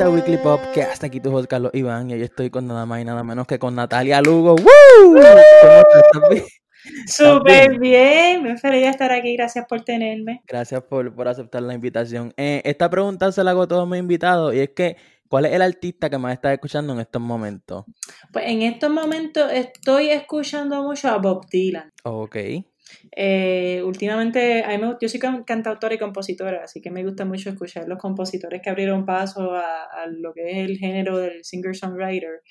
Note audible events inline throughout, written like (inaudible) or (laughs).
A Weekly Pop, que hasta aquí tu host Carlos Iván y hoy estoy con nada más y nada menos que con Natalia Lugo. ¡Woo! ¿Cómo estás? bien? Súper bien, me feliz de estar aquí, gracias por tenerme. Gracias por, por aceptar la invitación. Eh, esta pregunta se la hago a todos mis invitados y es que, ¿cuál es el artista que más estás escuchando en estos momentos? Pues en estos momentos estoy escuchando mucho a Bob Dylan. Ok. Eh, últimamente, a mí me- yo soy can- cantautora y compositora, así que me gusta mucho escuchar los compositores que abrieron paso a, lo que es el género del singer-songwriter.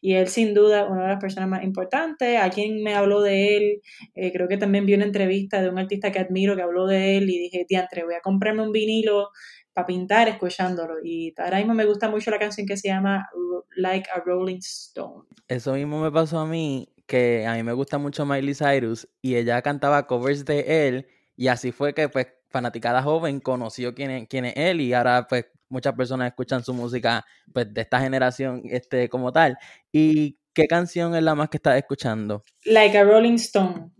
Y él, sin duda, una de las personas más importantes. A quien me habló de él, eh, creo que también vi una entrevista de un artista que admiro que habló de él y dije, diantre, voy a comprarme un vinilo para pintar escuchándolo. Y ahora mismo me gusta mucho la canción que se llama Like a Rolling Stone. Eso mismo me pasó a mí, que a mí me gusta mucho Miley Cyrus y ella cantaba covers de él y así fue que pues fanaticada joven conoció quién es, quién es él y ahora pues muchas personas escuchan su música pues de esta generación este como tal. ¿Y qué canción es la más que estás escuchando? Like a Rolling Stone.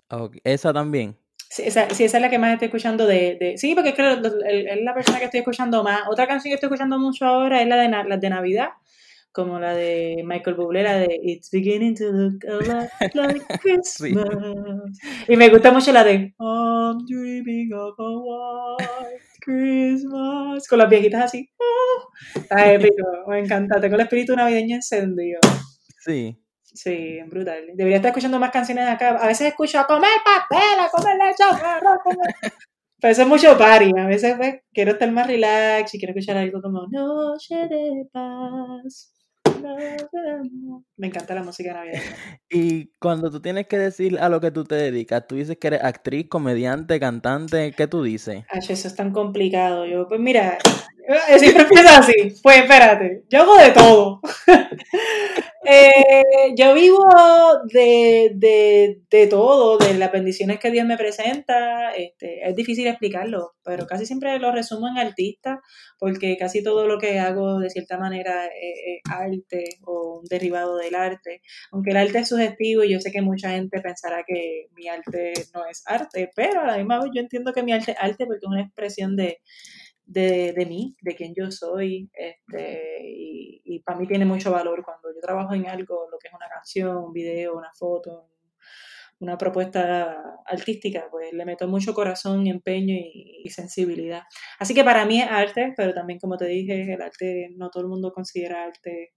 Esa también. Sí esa, sí, esa es la que más estoy escuchando de... de sí, porque es que es la persona que estoy escuchando más. Otra canción que estoy escuchando mucho ahora es la de, la de Navidad, como la de Michael Bublé, la de It's beginning to look a lot (laughs) like Christmas. Y me gusta mucho la de I'm dreaming of a white Christmas. Con las viejitas así. ¡Oh! (laughs) Está épico, me encanta. Tengo el espíritu navideño encendido. Sí. Sí, brutal. Debería estar escuchando más canciones de acá. A veces escucho a comer pastel, a comer leche, a comer... Pero eso es mucho party. A veces pues, quiero estar más relax y quiero escuchar algo como Noche de paz. noche de amor". Me encanta la música navideña. (laughs) Y cuando tú tienes que decir a lo que tú te dedicas, tú dices que eres actriz, comediante, cantante, ¿qué tú dices? Ay, eso es tan complicado. Yo, pues mira, yo siempre (laughs) empiezo así. Pues espérate, yo hago de todo. (laughs) Eh, yo vivo de, de, de todo, de las bendiciones que Dios me presenta. Este, es difícil explicarlo, pero casi siempre lo resumo en artista, porque casi todo lo que hago de cierta manera es, arte o un derivado del arte. Aunque el arte es sugestivo y yo sé que mucha gente pensará que mi arte no es arte, pero a la misma vez yo entiendo que mi arte es arte porque es una expresión de, de, de mí, de quién yo soy, este, y, y para mí tiene mucho valor cuando yo trabajo en algo, lo que es una canción, un video, una foto, una propuesta artística, pues le meto mucho corazón, empeño y, y sensibilidad. Así que para mí es arte, pero también como te dije, el arte, no todo el mundo considera arte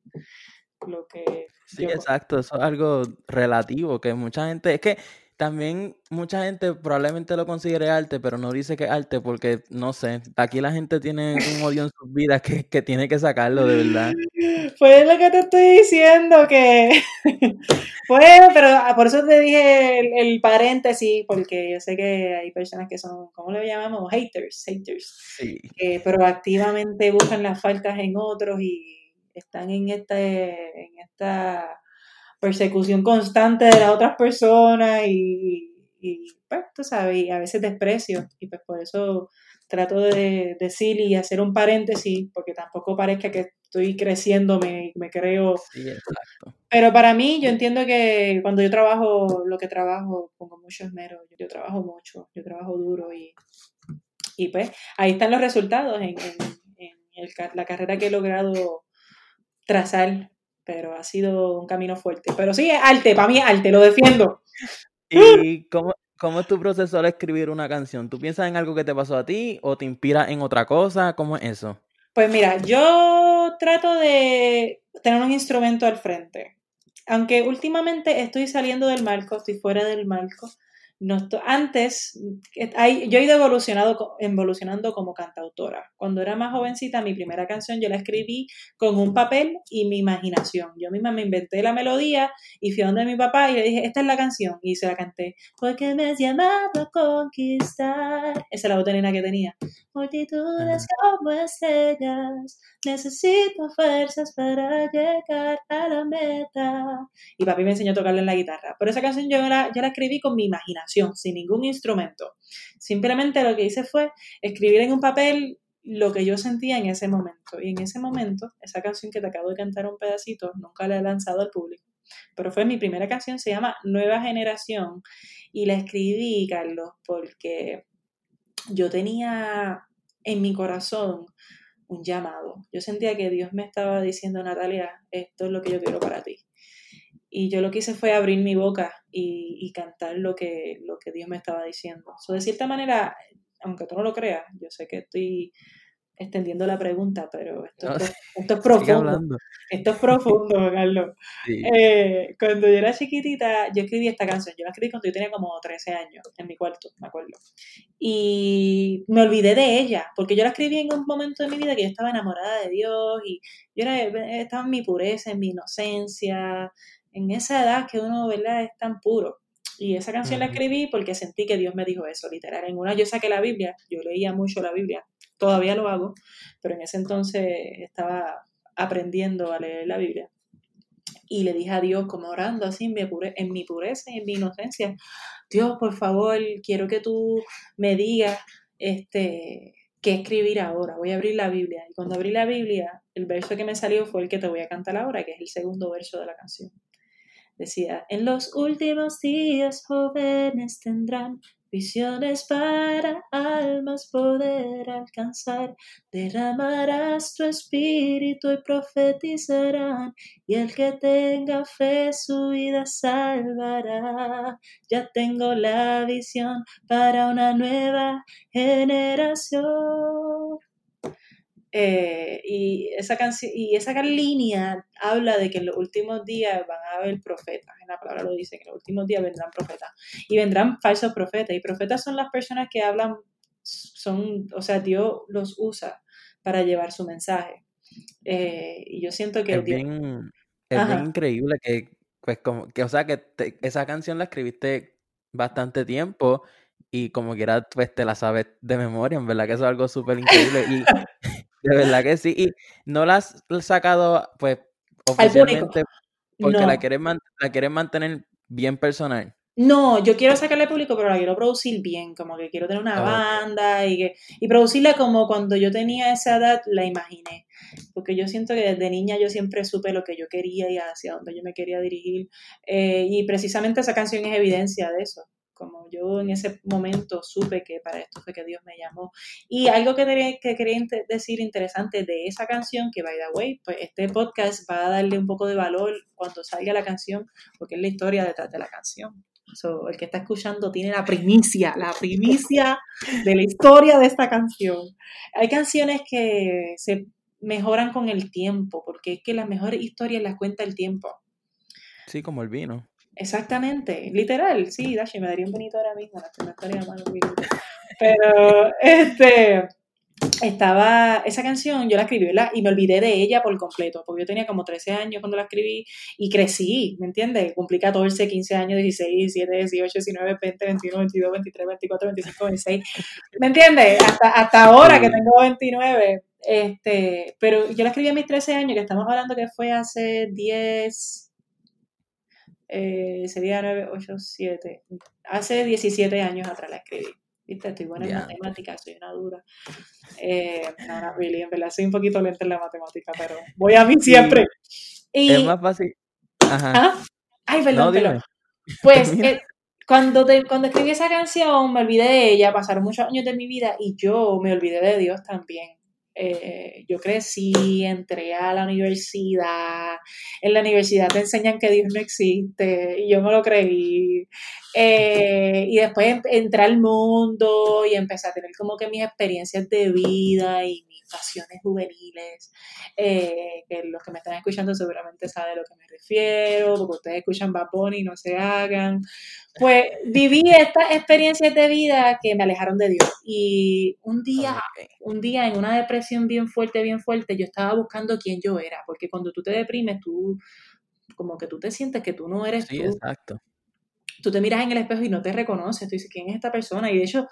lo que... Sí, yo- exacto, eso es algo relativo, que mucha gente, es que también mucha gente probablemente lo considere arte, pero no dice que es arte porque, no sé, aquí la gente tiene un odio en sus vidas que, que tiene que sacarlo de verdad. (laughs) Pues lo que te estoy diciendo, que. (laughs) pues, pero ah, por eso te dije el, el paréntesis, porque yo sé que hay personas que son, ¿cómo le llamamos? Haters, haters, Sí, que proactivamente buscan las faltas en otros y están en, este, en esta persecución constante de las otras personas y, y, pues, tú sabes, y a veces desprecio, y pues por eso trato de decir y hacer un paréntesis, porque tampoco parezca que estoy creciendo, me, me creo. sí. Pero para mí, yo entiendo que cuando yo trabajo lo que trabajo, pongo mucho esmero, yo, trabajo mucho, yo trabajo duro y, y pues ahí están los resultados en, en- en el ca- la carrera que he logrado trazar, pero ha sido un camino fuerte. Pero sí, es arte, para mí es arte, lo defiendo. ¿Y cómo, cómo es tu proceso al escribir una canción? ¿Tú piensas en algo que te pasó a ti o te inspira en otra cosa? ¿Cómo es eso? Pues mira, yo trato de tener un instrumento al frente. Aunque últimamente estoy saliendo del marco, estoy fuera del marco. No antes, eh, hay- yo he ido evolucionado, evolucionando como cantautora. Cuando era más jovencita, mi primera canción yo la escribí con un papel y mi imaginación. Yo misma me inventé la melodía y fui a donde mi papá y le dije, esta es la canción. Y se la canté. Porque me has llamado a conquistar. Esa es la otra nena que tenía. Multitudes como estrellas, necesito fuerzas para llegar a la meta. Y papi me enseñó a tocarla en la guitarra. Pero esa canción yo la, yo la escribí con mi imaginación, sin ningún instrumento. Simplemente lo que hice fue escribir en un papel lo que yo sentía en ese momento. Y en ese momento, esa canción que te acabo de cantar un pedacito, nunca la he lanzado al público. Pero fue mi primera canción, se llama Nueva Generación. Y la escribí, Carlos, porque yo tenía en mi corazón un llamado. Yo sentía que Dios me estaba diciendo, Natalia, esto es lo que yo quiero para ti. Y yo lo que hice fue abrir mi boca y, cantar lo que, lo que Dios me estaba diciendo. So, de cierta manera, aunque tú no lo creas, yo sé que estoy extendiendo la pregunta, pero esto, es, profundo. Esto es profundo, (laughs) Carlos. Eh, cuando yo era chiquitita, yo escribí esta canción. Yo la escribí cuando yo tenía como 13 años, en mi cuarto, me acuerdo. Y me olvidé de ella, porque yo la escribí en un momento de mi vida que yo estaba enamorada de Dios y yo era, estaba en mi pureza, en mi inocencia, en esa edad que uno, ¿verdad?, es tan puro. Y esa canción la escribí porque sentí que Dios me dijo eso, literal. En una yo saqué la Biblia, yo leía mucho la Biblia, todavía lo hago, pero en ese entonces estaba aprendiendo a leer la Biblia. Y le dije a Dios, como orando así en mi, en mi pureza y en mi inocencia, Dios, por favor, quiero que tú me digas este, qué escribir ahora. Voy a abrir la Biblia. Y cuando abrí la Biblia, el verso que me salió fue el que te voy a cantar ahora, que es el segundo verso de la canción. Decía, en los últimos días jóvenes tendrán visiones para almas poder alcanzar. Derramarás tu espíritu y profetizarán, y el que tenga fe su vida salvará. Ya tengo la visión para una nueva generación. Eh, y, esa y esa línea habla de que en los últimos días van a haber profetas, en la palabra lo dice, que en los últimos días vendrán profetas y vendrán falsos profetas. Y profetas son las personas que hablan, son, o sea, Dios los usa para llevar su mensaje. Eh, y yo siento que... Es, bien, es bien increíble que, pues, como, que, o sea, que esa canción la escribiste bastante tiempo y como quiera, pues te la sabes de memoria, en verdad que eso es algo súper increíble. Y (laughs) de verdad que sí. Y no la has sacado, pues, oficialmente porque la, quieres la quieres mantener bien personal. No, yo quiero sacarle al público, pero la quiero producir bien, como que quiero tener una banda y, que, y producirla como cuando yo tenía esa edad la imaginé. Porque yo siento que desde niña yo siempre supe lo que yo quería y hacia dónde yo me quería dirigir. Eh, y precisamente esa canción es evidencia de eso como yo en ese momento supe que para esto fue que Dios me llamó. Y algo que, quería, decir interesante de esa canción, que by the way, pues este podcast va a darle un poco de valor cuando salga la canción, porque es la historia detrás de la canción. el que está escuchando tiene la primicia, la primicia de la historia de esta canción. Hay canciones que se mejoran con el tiempo, porque es que las mejores historias las cuenta el tiempo. Sí, como el vino. Exactamente, literal, sí, Dashi, me daría un bonito ahora mismo, la estaría mal Pero, (laughs) este, estaba, esa canción yo la escribí, ¿verdad? Y me olvidé de ella por completo, porque yo tenía como 13 años cuando la escribí y crecí, ¿me entiendes? Cumplí 14, 15 años, 16, 17, 18, 19, 20, 21, 22, 23, 24, 25, 26, ¿me entiendes? Hasta, hasta ahora que tengo 29, este, pero yo la escribí a mis 13 años, que estamos hablando que fue hace 10 eh, sería 9, 8, 7. Hace 17 años atrás la escribí. ¿Viste? Estoy buena en matemáticas, soy una dura. Eh, no, no, really, en verdad soy un poquito lenta en la matemática, pero voy a mí siempre. Y, es más fácil. Ajá. ¿Ah? Ay, perdón, no, Pues (laughs) eh, cuando, te, cuando escribí esa canción me olvidé de ella, pasaron muchos años de mi vida y yo me olvidé de Dios también. Eh, yo crecí, entré a la universidad, en la universidad te enseñan que Dios no existe y yo me lo creí. Eh, y después entré al mundo y empecé a tener como que mis experiencias de vida y mis pasiones juveniles, eh, que los que me están escuchando seguramente saben a lo que me refiero, porque ustedes escuchan Bad y no se hagan. Pues viví estas experiencias de vida que me alejaron de Dios. Y un día, un día en una depresión bien fuerte, bien fuerte, yo estaba buscando quién yo era, porque cuando tú te deprimes, tú como que tú te sientes que tú no eres sí, tú. exacto. Tú te miras en el espejo y no te reconoces, tú dices, ¿quién es esta persona? Y de hecho,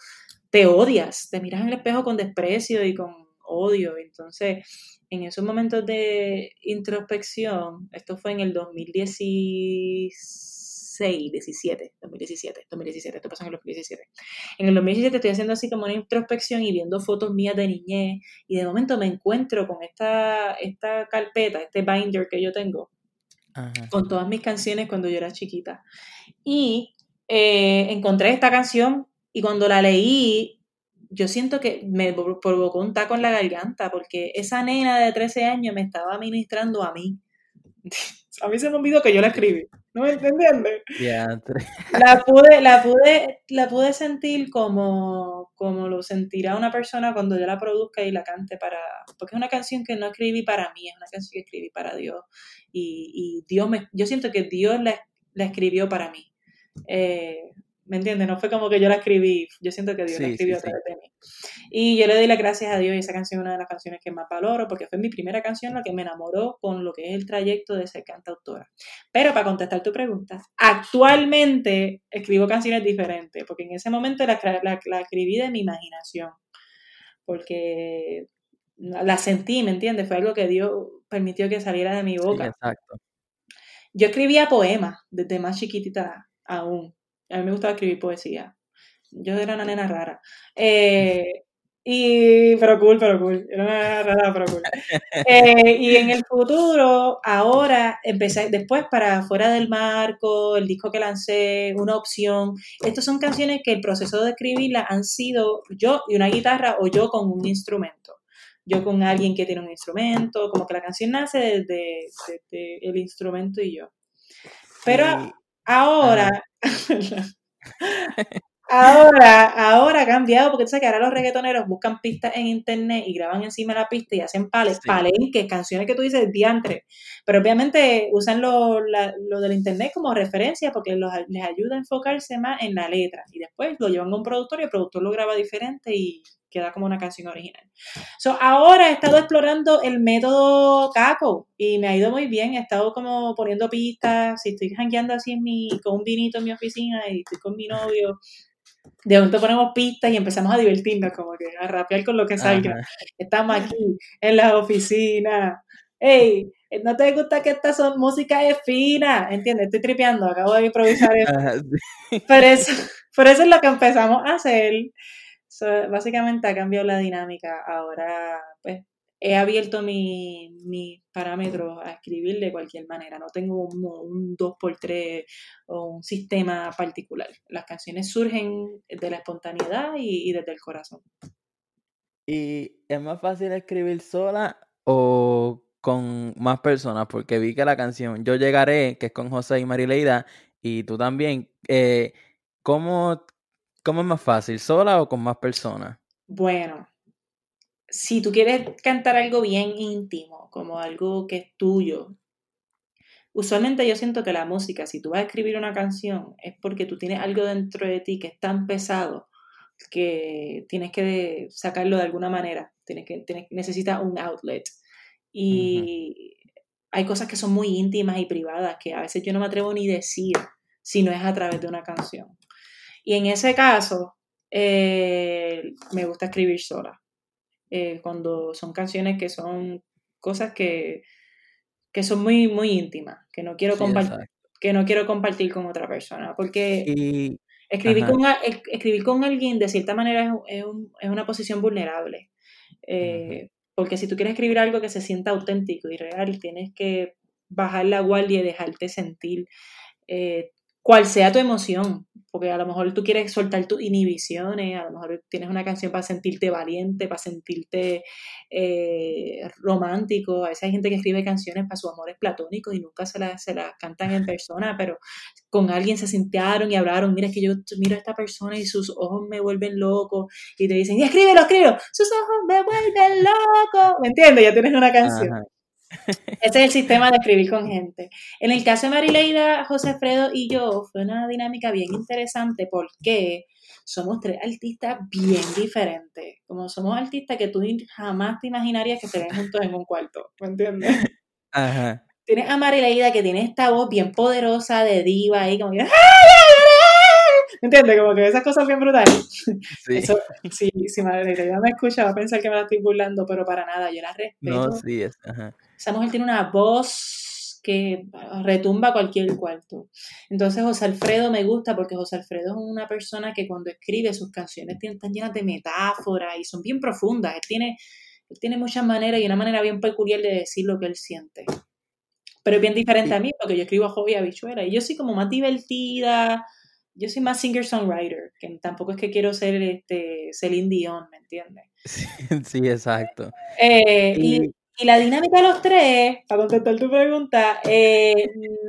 te odias, te miras en el espejo con desprecio y con odio. Entonces, en esos momentos de introspección, esto fue en el 2016, 17, 2017, 2017, esto pasó en el 2017. En el 2017 estoy haciendo así como una introspección y viendo fotos mías de niñez y de momento me encuentro con esta, esta carpeta, este binder que yo tengo, con todas mis canciones cuando yo era chiquita. Y eh, encontré esta canción y cuando la leí yo siento que me provocó un taco en la garganta porque esa nena de 13 años me estaba ministrando a mí. (laughs) A mí se me olvidó que yo la escribí. ¿No me entiendes? (laughs) La pude, la pude, la pude sentir como, como lo sentirá una persona cuando yo la produzca y la cante para. Porque es una canción que no escribí para mí, es una canción que escribí para Dios. Y, y Dios me. Yo siento que Dios la, la escribió para mí. Eh, ¿Me entiendes? No fue como que yo la escribí, yo siento que Dios la escribió a través de mí. Y yo le doy las gracias a Dios y esa canción es una de las canciones que más valoro porque fue mi primera canción la que me enamoró con lo que es el trayecto de ser cantautora. Pero para contestar tu pregunta, actualmente escribo canciones diferentes porque en ese momento la, la, escribí de mi imaginación porque la sentí, ¿me entiendes? Fue algo que Dios permitió que saliera de mi boca. exacto. Yo escribía poemas desde más chiquitita aún a mí me gustaba escribir poesía. Yo era una nena rara. Eh, y, pero cool, pero cool. Era una nena rara, pero cool. (laughs) Eh, y en el futuro, ahora, empecé, después para Fuera del Marco, el disco que lancé, una opción. Estas son canciones que el proceso de escribirlas han sido yo y una guitarra o yo con un instrumento. Yo con alguien que tiene un instrumento, como que la canción nace desde, el instrumento y yo. Pero ahora, (laughs) ahora, ahora ha cambiado, porque tú sabes que ahora los reggaetoneros buscan pistas en internet y graban encima de la pista y hacen pales, palenques, canciones que tú dices diantre. Pero obviamente usan lo, del internet como referencia porque les ayuda a enfocarse más en la letra. Y después lo llevan a un productor y el productor lo graba diferente y queda como una canción original. So, ahora he estado explorando el método Caco y me ha ido muy bien. He estado como poniendo pistas. Si estoy jangueando así en mi, con un vinito en mi oficina y estoy con mi novio, de pronto ponemos pistas y empezamos a divertirnos, como que a rapear con lo que salga. Estamos aquí en la oficina. ¡Ey! ¿No te gusta que esta son música es fina? ¿Entiendes? Estoy tripeando, acabo de improvisar (laughs) eso. por, eso por eso es lo que empezamos a hacer básicamente ha cambiado la dinámica. Ahora, pues, he abierto mis mi parámetros a escribir de cualquier manera. No tengo un, un 2x3 o un sistema particular. Las canciones surgen de la espontaneidad y, desde el corazón. ¿Y es más fácil escribir sola o con más personas? Porque vi que la canción Yo Llegaré, que es con José y Marileida, y tú también, eh, ¿cómo ¿Cómo es más fácil, sola o con más personas? Bueno, si tú quieres cantar algo bien íntimo, como algo que es tuyo, usualmente yo siento que la música, si tú vas a escribir una canción, es porque tú tienes algo dentro de ti que es tan pesado que tienes que sacarlo de alguna manera, tienes que, tienes, necesitas un outlet. Y hay cosas que son muy íntimas y privadas que a veces yo no me atrevo ni decir si no es a través de una canción. Y en ese caso, eh, me gusta escribir sola. Eh, cuando son canciones que son cosas que, que son muy, muy íntimas, que no quiero compartir que no quiero compartir con otra persona, porque escribir, con, escribir con alguien de cierta manera es, una posición vulnerable, eh, porque si tú quieres escribir algo que se sienta auténtico y real, tienes que bajar la guardia y dejarte sentir cual sea tu emoción, porque a lo mejor tú quieres soltar tus inhibiciones, a lo mejor tienes una canción para sentirte valiente, para sentirte eh, romántico, a veces hay gente que escribe canciones para sus amores platónicos y nunca se las, se las cantan en persona, pero con alguien se sentaron y hablaron, mira es que yo miro a esta persona y sus ojos me vuelven loco, y te dicen, escríbelo, escríbelo, sus ojos me vuelven loco, ¿me entiendes? Ya tienes una canción. Ese es el sistema de escribir con gente. En el caso de Marileida, José Alfredo y yo, fue una dinámica bien interesante porque somos tres artistas bien diferentes. Como somos artistas que tú jamás te imaginarías que ven juntos en un cuarto. ¿Me entiendes? (laughs) Ajá. Tienes a Marileida que tiene esta voz bien poderosa de diva ahí, como que. ¿Me entiendes? Como que esas cosas bien brutales. Sí. Eso, sí, si Marileida me escucha, va a pensar que me la estoy burlando, pero para nada, yo la respeto. No, sí, es. Ajá esa mujer tiene una voz que retumba cualquier cuarto. Entonces José Alfredo me gusta porque José Alfredo es una persona que cuando escribe sus canciones están llenas de metáforas y son bien profundas. Él tiene, él tiene muchas maneras y una manera bien peculiar de decir lo que él siente. Pero es bien diferente a mí porque yo escribo a hobby habichuela y yo soy como más divertida, yo soy más singer-songwriter, que tampoco es que quiero ser este, Celine Dion, ¿me entiendes? (laughs) Sí, exacto. Eh, y, la dinámica de los tres, para contestar tu pregunta, eh,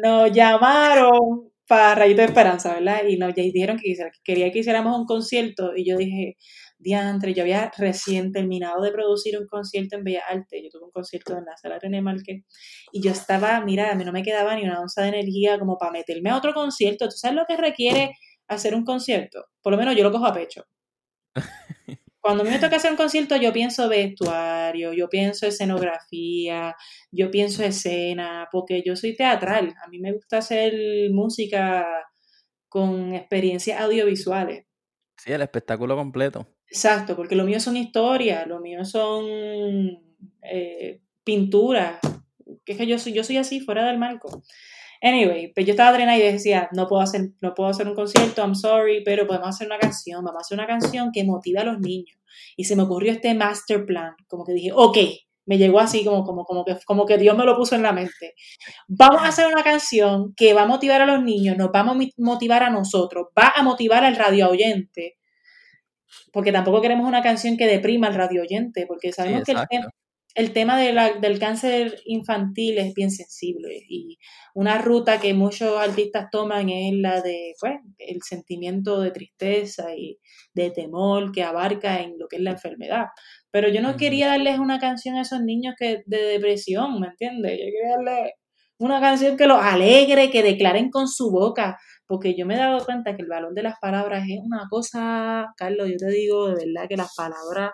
nos llamaron para Rayito de Esperanza, ¿verdad? Y nos dijeron que quería que hiciéramos un concierto y yo dije, diantre, yo había recién terminado de producir un concierto en Bellas Artes, yo tuve un concierto en la sala René Marque y yo estaba, mira, a mí no me quedaba ni una onza de energía como para meterme a otro concierto. ¿Tú sabes lo que requiere hacer un concierto? Por lo menos yo lo cojo a pecho. (laughs) Cuando a mí me toca hacer un concierto, yo pienso vestuario, yo pienso escenografía, yo pienso escena, porque yo soy teatral. A mí me gusta hacer música con experiencias audiovisuales. Sí, el espectáculo completo. Exacto, porque lo mío son historias, lo mío son eh, pinturas, que es que yo soy, yo soy así, fuera del marco. Anyway, pues yo estaba drenada y decía, no puedo hacer, no puedo hacer un concierto, I'm sorry, pero podemos hacer una canción, vamos a hacer una canción que motive a los niños. Y se me ocurrió este master plan, como que dije, ok, me llegó así como, como, como, que, como que Dios me lo puso en la mente. Vamos a hacer una canción que va a motivar a los niños, nos va a motivar a nosotros, va a motivar al radio oyente, porque tampoco queremos una canción que deprima al radio oyente, porque sabemos que el, el tema de la, del cáncer infantil es bien sensible y una ruta que muchos artistas toman es la de pues, el sentimiento de tristeza y de temor que abarca en lo que es la enfermedad. Pero yo no quería darles una canción a esos niños que de depresión, ¿me entiendes? Yo quería darles una canción que los alegre, que declaren con su boca, porque yo me he dado cuenta que el valor de las palabras es una cosa, Carlos, yo te digo de verdad que las palabras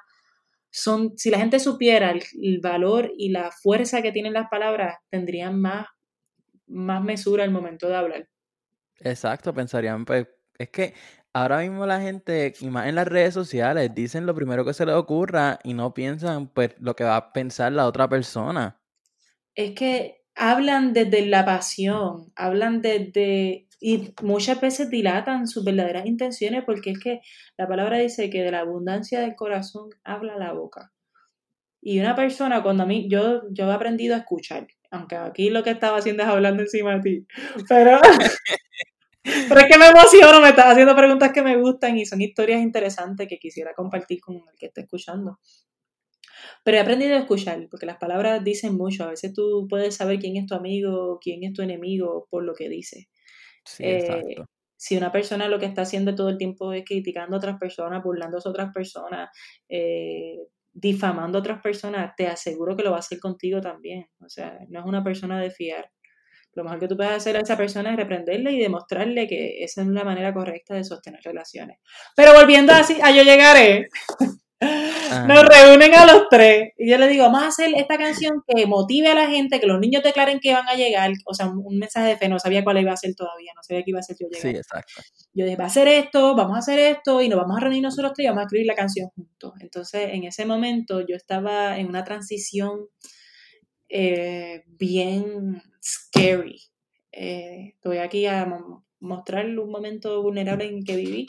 son, si la gente supiera el, valor y la fuerza que tienen las palabras, tendrían más, más mesura al momento de hablar. Exacto, pensarían, pues, es que ahora mismo la gente, y más en las redes sociales, dicen lo primero que se les ocurra y no piensan, pues, lo que va a pensar la otra persona. Es que hablan desde la pasión, hablan desde y muchas veces dilatan sus verdaderas intenciones porque es que la palabra dice que de la abundancia del corazón habla la boca. Y una persona, cuando a mí, yo, yo he aprendido a escuchar, aunque aquí lo que estaba haciendo es hablando encima de ti, pero, (laughs) pero es que me emociono, me estás haciendo preguntas que me gustan y son historias interesantes que quisiera compartir con el que esté escuchando. Pero he aprendido a escuchar, porque las palabras dicen mucho. A veces tú puedes saber quién es tu amigo, quién es tu enemigo por lo que dice. Eh, si una persona lo que está haciendo todo el tiempo es criticando a otras personas, burlándose a otras personas, eh, difamando a otras personas, te aseguro que lo va a hacer contigo también. O sea, no es una persona de fiar. Lo mejor que tú puedes hacer a esa persona es reprenderle y demostrarle que esa es la manera correcta de sostener relaciones. Pero volviendo así, a yo llegaré. Nos reúnen a los tres y yo le digo, vamos a hacer esta canción que motive a la gente, que los niños declaren que van a llegar, o sea, un, mensaje de fe, no sabía cuál iba a ser todavía, no sabía qué iba a ser yo llegar. Sí, exacto. Yo dije, va a hacer esto, vamos a hacer esto y nos vamos a reunir nosotros tres y vamos a escribir la canción juntos. Entonces, en ese momento yo estaba en una transición eh, bien scary. Eh, estoy aquí a mostrarle un momento vulnerable en que viví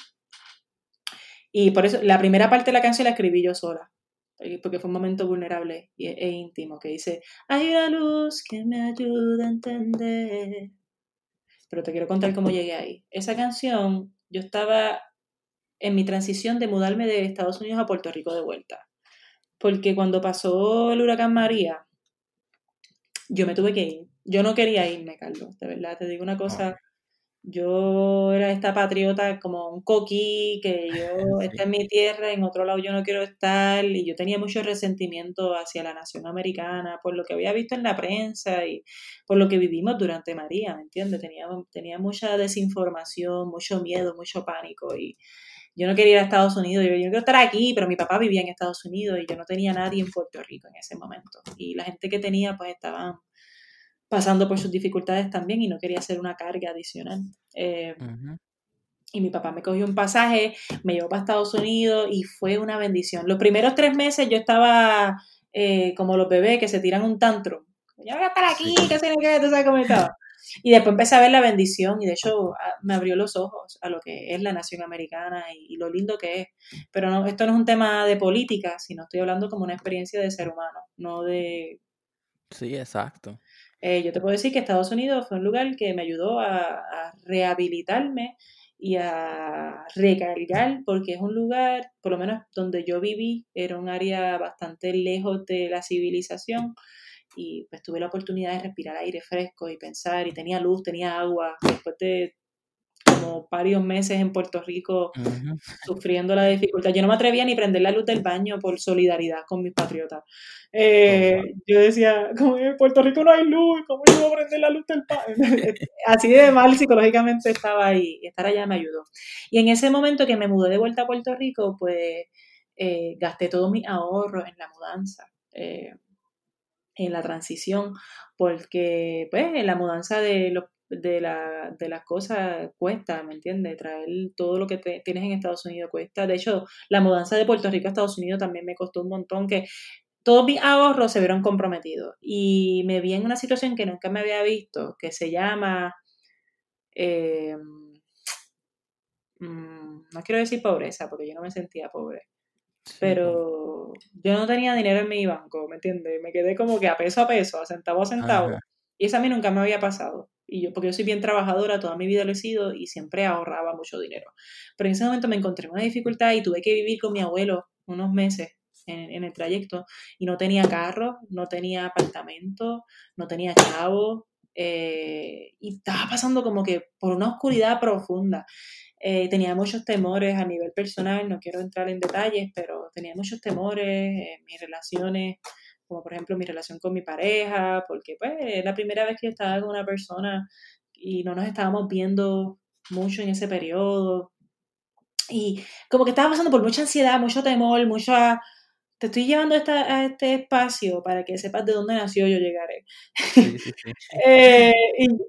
y por eso, la primera parte de la canción la escribí yo sola, porque fue un momento vulnerable e, e íntimo, que dice, hay una luz que me ayuda a entender. Pero te quiero contar cómo llegué ahí. Esa canción, yo estaba en mi transición de mudarme de Estados Unidos a Puerto Rico de vuelta. Porque cuando pasó el huracán María, yo me tuve que ir. Yo no quería irme, Carlos, de verdad. Te digo una cosa, yo era esta patriota como un coquí, que yo, (laughs) esta en mi tierra, en otro lado yo no quiero estar, y yo tenía mucho resentimiento hacia la nación americana por lo que había visto en la prensa y por lo que vivimos durante María, ¿me entiendes? Tenía, tenía mucha desinformación, mucho miedo, mucho pánico, y yo no quería ir a Estados Unidos, yo, yo quiero estar aquí, pero mi papá vivía en Estados Unidos y yo no tenía nadie en Puerto Rico en ese momento, y la gente que tenía pues estaban pasando por sus dificultades también y no quería hacer una carga adicional. Eh, y mi papá me cogió un pasaje, me llevó para Estados Unidos y fue una bendición. Los primeros tres meses yo estaba eh, como los bebés que se tiran un tantrum. Yo voy a estar aquí, que se me quede, tú sabes cómo estaba. Y después empecé a ver la bendición y de hecho me abrió los ojos a lo que es la nación americana y, lo lindo que es. Pero no, esto no es un tema de política, sino estoy hablando como una experiencia de ser humano, no de... Sí, exacto. Eh, yo te puedo decir que Estados Unidos fue un lugar que me ayudó a, rehabilitarme y a recargar, porque es un lugar, por lo menos donde yo viví, era un área bastante lejos de la civilización y pues tuve la oportunidad de respirar aire fresco y pensar y tenía luz, tenía agua, después de como varios meses en Puerto Rico sufriendo la dificultad. Yo no me atrevía ni prender la luz del baño por solidaridad con mis patriotas. Eh, yo decía, como en Puerto Rico no hay luz, ¿cómo yo voy a prender la luz del baño? (laughs) Así de mal psicológicamente estaba ahí. Estar allá me ayudó. Y en ese momento que me mudé de vuelta a Puerto Rico, pues eh, gasté todo mi ahorro en la mudanza. Eh, en la transición, porque pues en la mudanza de, los, de, la, de las cosas cuesta, ¿me entiendes? Traer todo lo que tienes en Estados Unidos cuesta. De hecho, la mudanza de Puerto Rico a Estados Unidos también me costó un montón, que todos mis ahorros se vieron comprometidos. Y me vi en una situación que nunca me había visto, que se llama... Eh, mm, no quiero decir pobreza, porque yo no me sentía pobre pero yo no tenía dinero en mi banco, ¿me entiendes? Me quedé como que a peso a peso, a centavo a centavo. Y eso a mí nunca me había pasado. Y yo, porque yo soy bien trabajadora, toda mi vida lo he sido y siempre ahorraba mucho dinero. Pero en ese momento me encontré en una dificultad y tuve que vivir con mi abuelo unos meses en, el trayecto y no tenía carro, no tenía apartamento, no tenía chavo. Eh, y estaba pasando como que por una oscuridad profunda. Eh, tenía muchos temores a nivel personal, no quiero entrar en detalles, pero tenía muchos temores en mis relaciones, como por ejemplo mi relación con mi pareja, porque pues es la primera vez que yo estaba con una persona y no nos estábamos viendo mucho en ese periodo. Y como que estaba pasando por mucha ansiedad, mucho temor, mucha te estoy llevando a este espacio para que sepas de dónde nació yo llegaré. (laughs) Eh,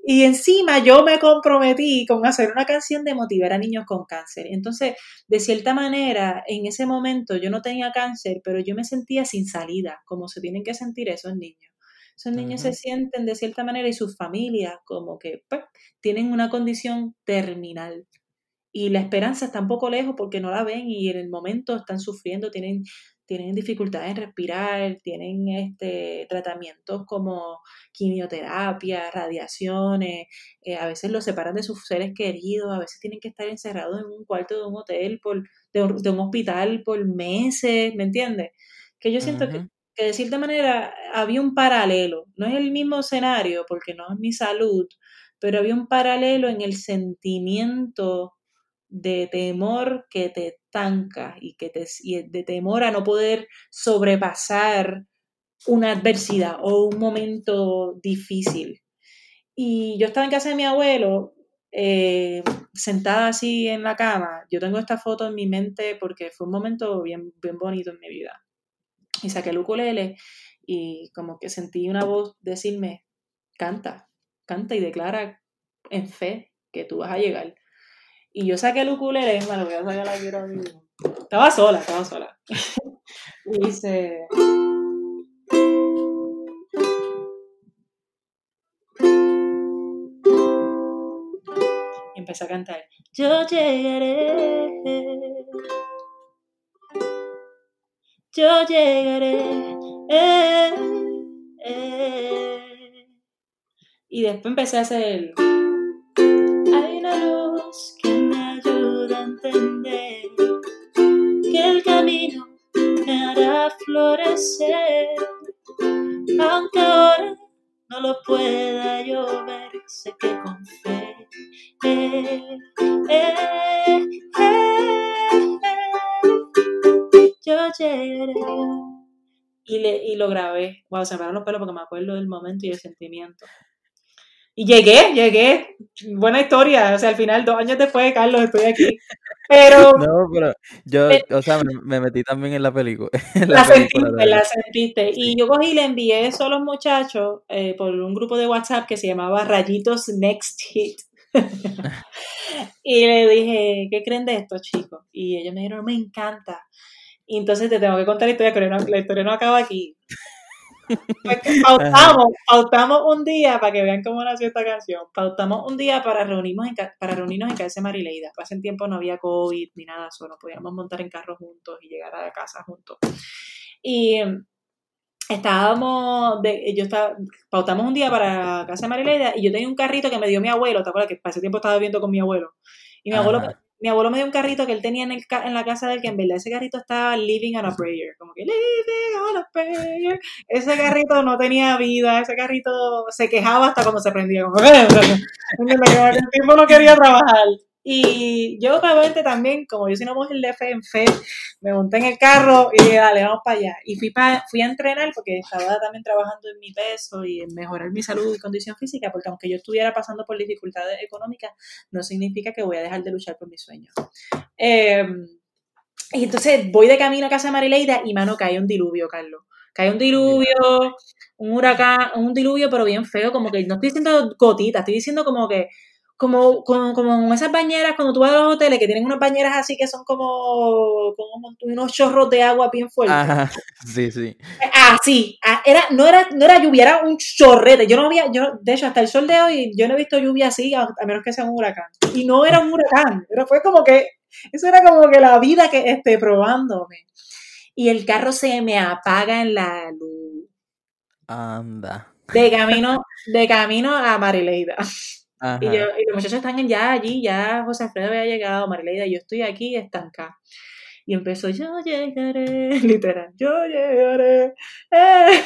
y, encima yo me comprometí con hacer una canción de motivar a niños con cáncer. Entonces, de cierta manera, en ese momento yo no tenía cáncer, pero yo me sentía sin salida, como se tienen que sentir esos niños. Esos niños se sienten de cierta manera y sus familias como que pues, tienen una condición terminal y la esperanza está un poco lejos porque no la ven y en el momento están sufriendo, tienen tienen dificultades en respirar, tienen este, tratamientos como quimioterapia, radiaciones, eh, a veces los separan de sus seres queridos, a veces tienen que estar encerrados en un cuarto de un hotel, por, de, un, hospital por meses, ¿me entiendes? Que yo siento que, que de cierta manera había un paralelo, no es el mismo escenario porque no es mi salud, pero había un paralelo en el sentimiento de temor que te estanca y, que te, y de temor a no poder sobrepasar una adversidad o un momento difícil. Y yo estaba en casa de mi abuelo, eh, sentada así en la cama. Yo tengo esta foto en mi mente porque fue un momento bien, bien bonito en mi vida. Y saqué el ukulele y como que sentí una voz decirme, canta, canta y declara en fe que tú vas a llegar. Y yo saqué el ukulele, me lo voy a sacar ahora mismo. Estaba sola, estaba sola. (laughs) y dice... Y empecé a cantar. Yo llegaré. Yo llegaré. Eh, eh. Y después empecé a hacer Hay una luz que que el camino me hará florecer, aunque ahora no lo pueda yo ver, sé que con fe. Eh, eh, eh, yo llegaré. Y, le, y lo grabé. Wow, se me pararon los pelos porque me acuerdo del momento y el sentimiento. Y llegué, llegué. Buena historia. O sea, al final, dos años después, Carlos, estoy aquí. Pero. (laughs) No, pero yo, o sea, me, metí también en la (laughs) película. la, sentiste, la sentiste. Y yo cogí y le envié eso a los muchachos eh, por un grupo de WhatsApp que se llamaba Rayitos Next Hit. (laughs) y le dije, ¿qué creen de esto, chicos? Y ellos me dijeron, me encanta. Y entonces te tengo que contar la historia, que la historia no acaba aquí. (laughs) pautamos, pautamos un día, para que vean cómo nació esta canción, pautamos un día para reunirnos en, para reunirnos en casa de Marileida. Hace tiempo no había COVID ni nada, solo podíamos montar en carro juntos y llegar a la casa juntos. Y estábamos, de, yo estaba, pautamos un día para casa de Marileida y yo tenía un carrito que me dio mi abuelo, ¿te acuerdas? Que para ese tiempo estaba viviendo con mi abuelo. Y mi abuelo. Mi abuelo me dio un carrito que él tenía en, el, ca- en la casa de él, que en verdad ese carrito estaba living on a prayer, como que living on a prayer. Ese carrito no tenía vida, ese carrito se quejaba hasta cuando se prendía, como (laughs) el tiempo no quería trabajar. Y yo obviamente también, como yo soy una mujer de fe en fe, me monté en el carro y dije, dale, vamos para allá. Y fui, pa- fui a entrenar porque estaba también trabajando en mi peso y en mejorar mi salud y condición física, porque aunque yo estuviera pasando por dificultades económicas, no significa que voy a dejar de luchar por mis sueños. Eh, y entonces voy de camino a casa de Marileida y, mano, cae un diluvio, Carlos. Cae un diluvio, un huracán, un diluvio, pero bien feo, como que no estoy diciendo gotitas, estoy diciendo como que como, como, como esas bañeras, cuando tú vas a los hoteles que tienen unas bañeras así que son como, como unos chorros de agua bien fuertes. Ajá, (laughs) sí, sí. Ah, sí, ah, era, no, era, no era lluvia, era un chorrete. Yo no había, yo, de hecho, hasta el sol de hoy, yo no he visto lluvia así, a, a menos que sea un huracán. Y no era un (laughs) huracán, pero fue como que, eso era como que la vida que esté probándome. Y el carro se me apaga en la luz. Anda. De camino, (laughs) de camino a Marileida. Ajá. Y, yo, y los muchachos están ya allí, ya José Alfredo había llegado, Marileida, yo estoy aquí estancada. Y empezó, yo llegaré, (laughs) literal, yo llegaré. eh.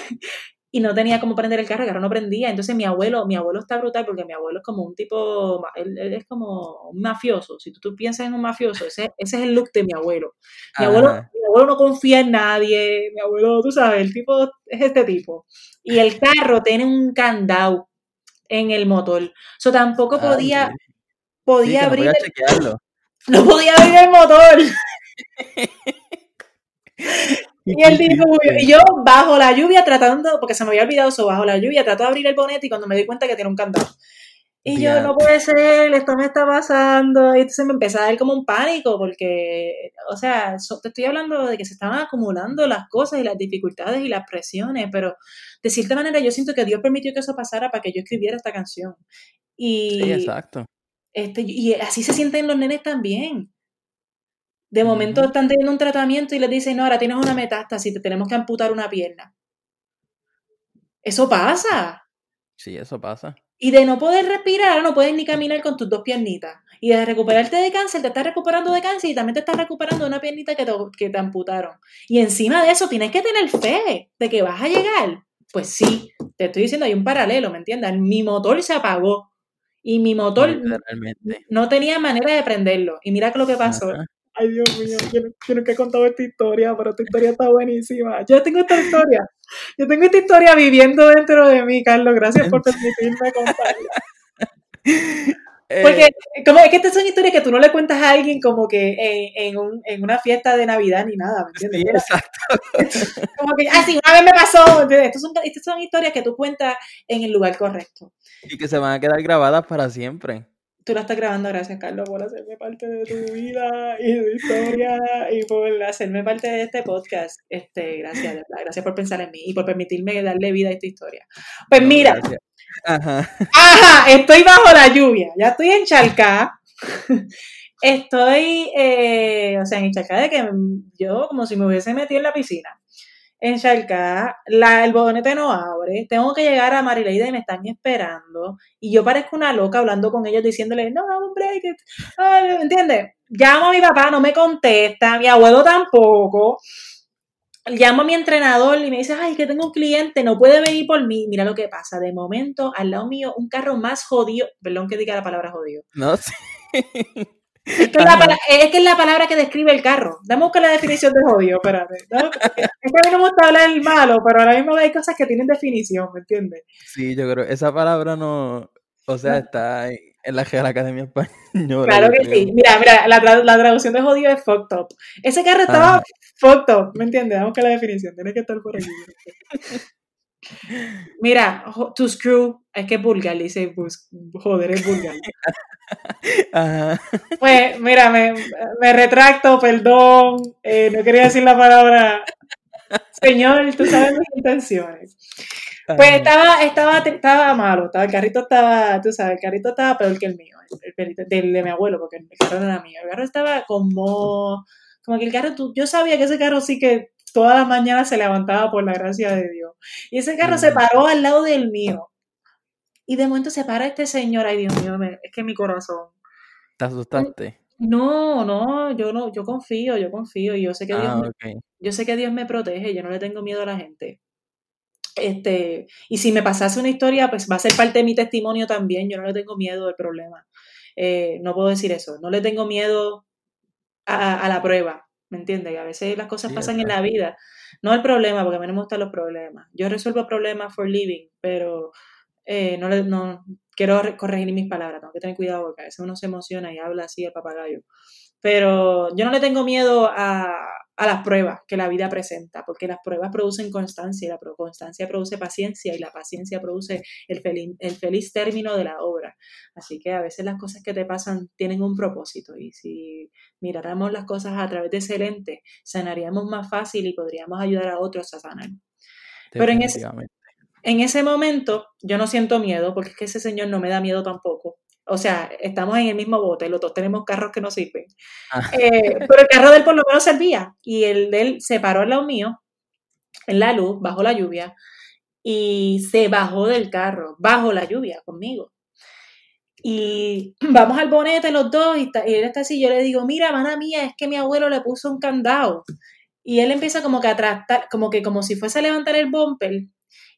Y no tenía cómo prender el carro, el carro no prendía. Entonces mi abuelo, mi abuelo está brutal porque mi abuelo es como un tipo, él, él es como un mafioso. Si tú, tú piensas en un mafioso, ese, ese es el look de mi abuelo. Mi abuelo, mi abuelo no confía en nadie, mi abuelo, tú sabes, el tipo es este tipo. Y el carro tiene un candado en el motor. So tampoco Ah, podía, sí. Sí, podía no abrir, el- (laughs) no podía abrir el motor. (laughs) Y el diluvio, y yo bajo la lluvia tratando, porque se me había olvidado eso, bajo la lluvia trato de abrir el bonete y cuando me di cuenta que tiene un candado. Y yo, no puede ser, esto me está pasando. Y entonces me empezó a dar como un pánico, porque, o sea, so- te estoy hablando de que se estaban acumulando las cosas y las dificultades y las presiones, pero de cierta manera yo siento que Dios permitió que eso pasara para que yo escribiera esta canción. Y, Sí, exacto. este, y así se sienten los nenes también. De momento están teniendo un tratamiento y les dicen, no, ahora tienes una metástasis, te tenemos que amputar una pierna. Eso pasa. Sí, eso pasa. Y de no poder respirar, no puedes ni caminar con tus dos piernitas. Y de recuperarte de cáncer, te estás recuperando de cáncer y también te estás recuperando de una piernita que te, que te amputaron. Y encima de eso, tienes que tener fe de que vas a llegar. Pues sí, te estoy diciendo, hay un paralelo, ¿me entiendes? Mi motor se apagó. Y mi motor no tenía manera de prenderlo. Y mira lo que pasó. Ajá. Ay, Dios mío, yo, yo nunca he contado esta historia, pero esta historia está buenísima. Yo tengo esta historia. Yo tengo esta historia viviendo dentro de mí, Carlos. Gracias por permitirme contarla. (laughs) Eh, Porque como es que estas son historias que tú no le cuentas a alguien como que en, en, un, en una fiesta de Navidad ni nada, ¿me sí, entiendes? exacto. (laughs) Como que, ah, sí, una vez me pasó. Estas son, estas son historias que tú cuentas en el lugar correcto. Y que se van a quedar grabadas para siempre. Tú la estás grabando, gracias Carlos por hacerme parte de tu vida y de tu historia y por hacerme parte de este podcast. Este, gracias, gracias por pensar en mí y por permitirme darle vida a esta historia. Pues No, mira, gracias. Ajá. ajá, estoy bajo la lluvia, ya estoy encharcada. Estoy, eh, o sea, encharcada de que yo como si me hubiese metido en la piscina. Encharcada, la, el bonete no abre, tengo que llegar a Marileida y me están esperando. Y yo parezco una loca hablando con ellos diciéndole, no, un break. it". Ay, ¿Me entiendes? Llamo a mi papá, no me contesta, mi abuelo tampoco. Llamo a mi entrenador y me dice, ay, que tengo un cliente, no puede venir por mí. Mira lo que pasa. De momento, al lado mío, un carro más jodido. Perdón que diga la palabra jodido. No sé. (laughs) Es que es, la, pala- es que es la palabra que describe el carro. Dame a buscar la definición de jodido, espérate. Es que a mí no me gusta hablar el malo, pero ahora mismo hay cosas que tienen definición, ¿me entiendes? Sí, yo creo. Esa palabra no. O sea, está en la Real Academia Española. Claro que sí. Mira, mira, la, tra- la traducción de jodido es fucked up. Ese carro estaba Ajá. fucked up, ¿me entiendes? Vamos buscar la definición, tiene que estar por aquí. Mira, to screw, es que es vulgar, dice, bus- joder, es vulgar. (laughs) Ajá. Pues, mira, me, me retracto, perdón, eh, no quería decir la palabra. Señor, tú sabes mis intenciones. Pues estaba, estaba, estaba malo, estaba, el carrito estaba, tú sabes, el carrito estaba peor que el mío, el, del de mi abuelo, porque el carro no era mío. El carro estaba como, como que el carro, tú- yo sabía que ese carro sí que todas las mañanas se levantaba por la gracia de Dios. Y ese carro se paró al lado del mío. Y de momento se para este señor, ay Dios mío, es que mi corazón. ¿Te asustaste? No, no, yo no, yo confío, yo confío y yo sé que Dios Ah, me, yo sé que Dios me protege, yo no le tengo miedo a la gente. Este, y si me pasase una historia, pues va a ser parte de mi testimonio también, yo no le tengo miedo al problema. Eh, no puedo decir eso, no le tengo miedo a, a la prueba, ¿me entiendes? A veces las cosas Sí, pasan en la vida, no el problema, porque a mí no me gustan los problemas. Yo resuelvo problemas for living, pero eh, no, le, no quiero re- corregir mis palabras, tengo que tener cuidado porque a veces uno se emociona y habla así el papagayo. Pero yo no le tengo miedo a, a las pruebas que la vida presenta, porque las pruebas producen constancia y la constancia produce paciencia y la paciencia produce el feliz, el feliz término de la obra. Así que a veces las cosas que te pasan tienen un propósito y si miráramos las cosas a través de ese lente, sanaríamos más fácil y podríamos ayudar a otros a sanar. Pero en ese, en ese momento yo no siento miedo porque es que ese señor no me da miedo tampoco. O sea, estamos en el mismo bote, los dos tenemos carros que no sirven. Ah, Eh, pero el carro de él por lo menos servía y el de él se paró al lado mío, en la luz, bajo la lluvia, y se bajó del carro, bajo la lluvia, conmigo. Y (clears throat) vamos al bonete los dos y, está- y él está así, yo le digo, mira, mana mía, es que mi abuelo le puso un candado. Y él empieza como que a tratar, como que como si fuese a levantar el bumper.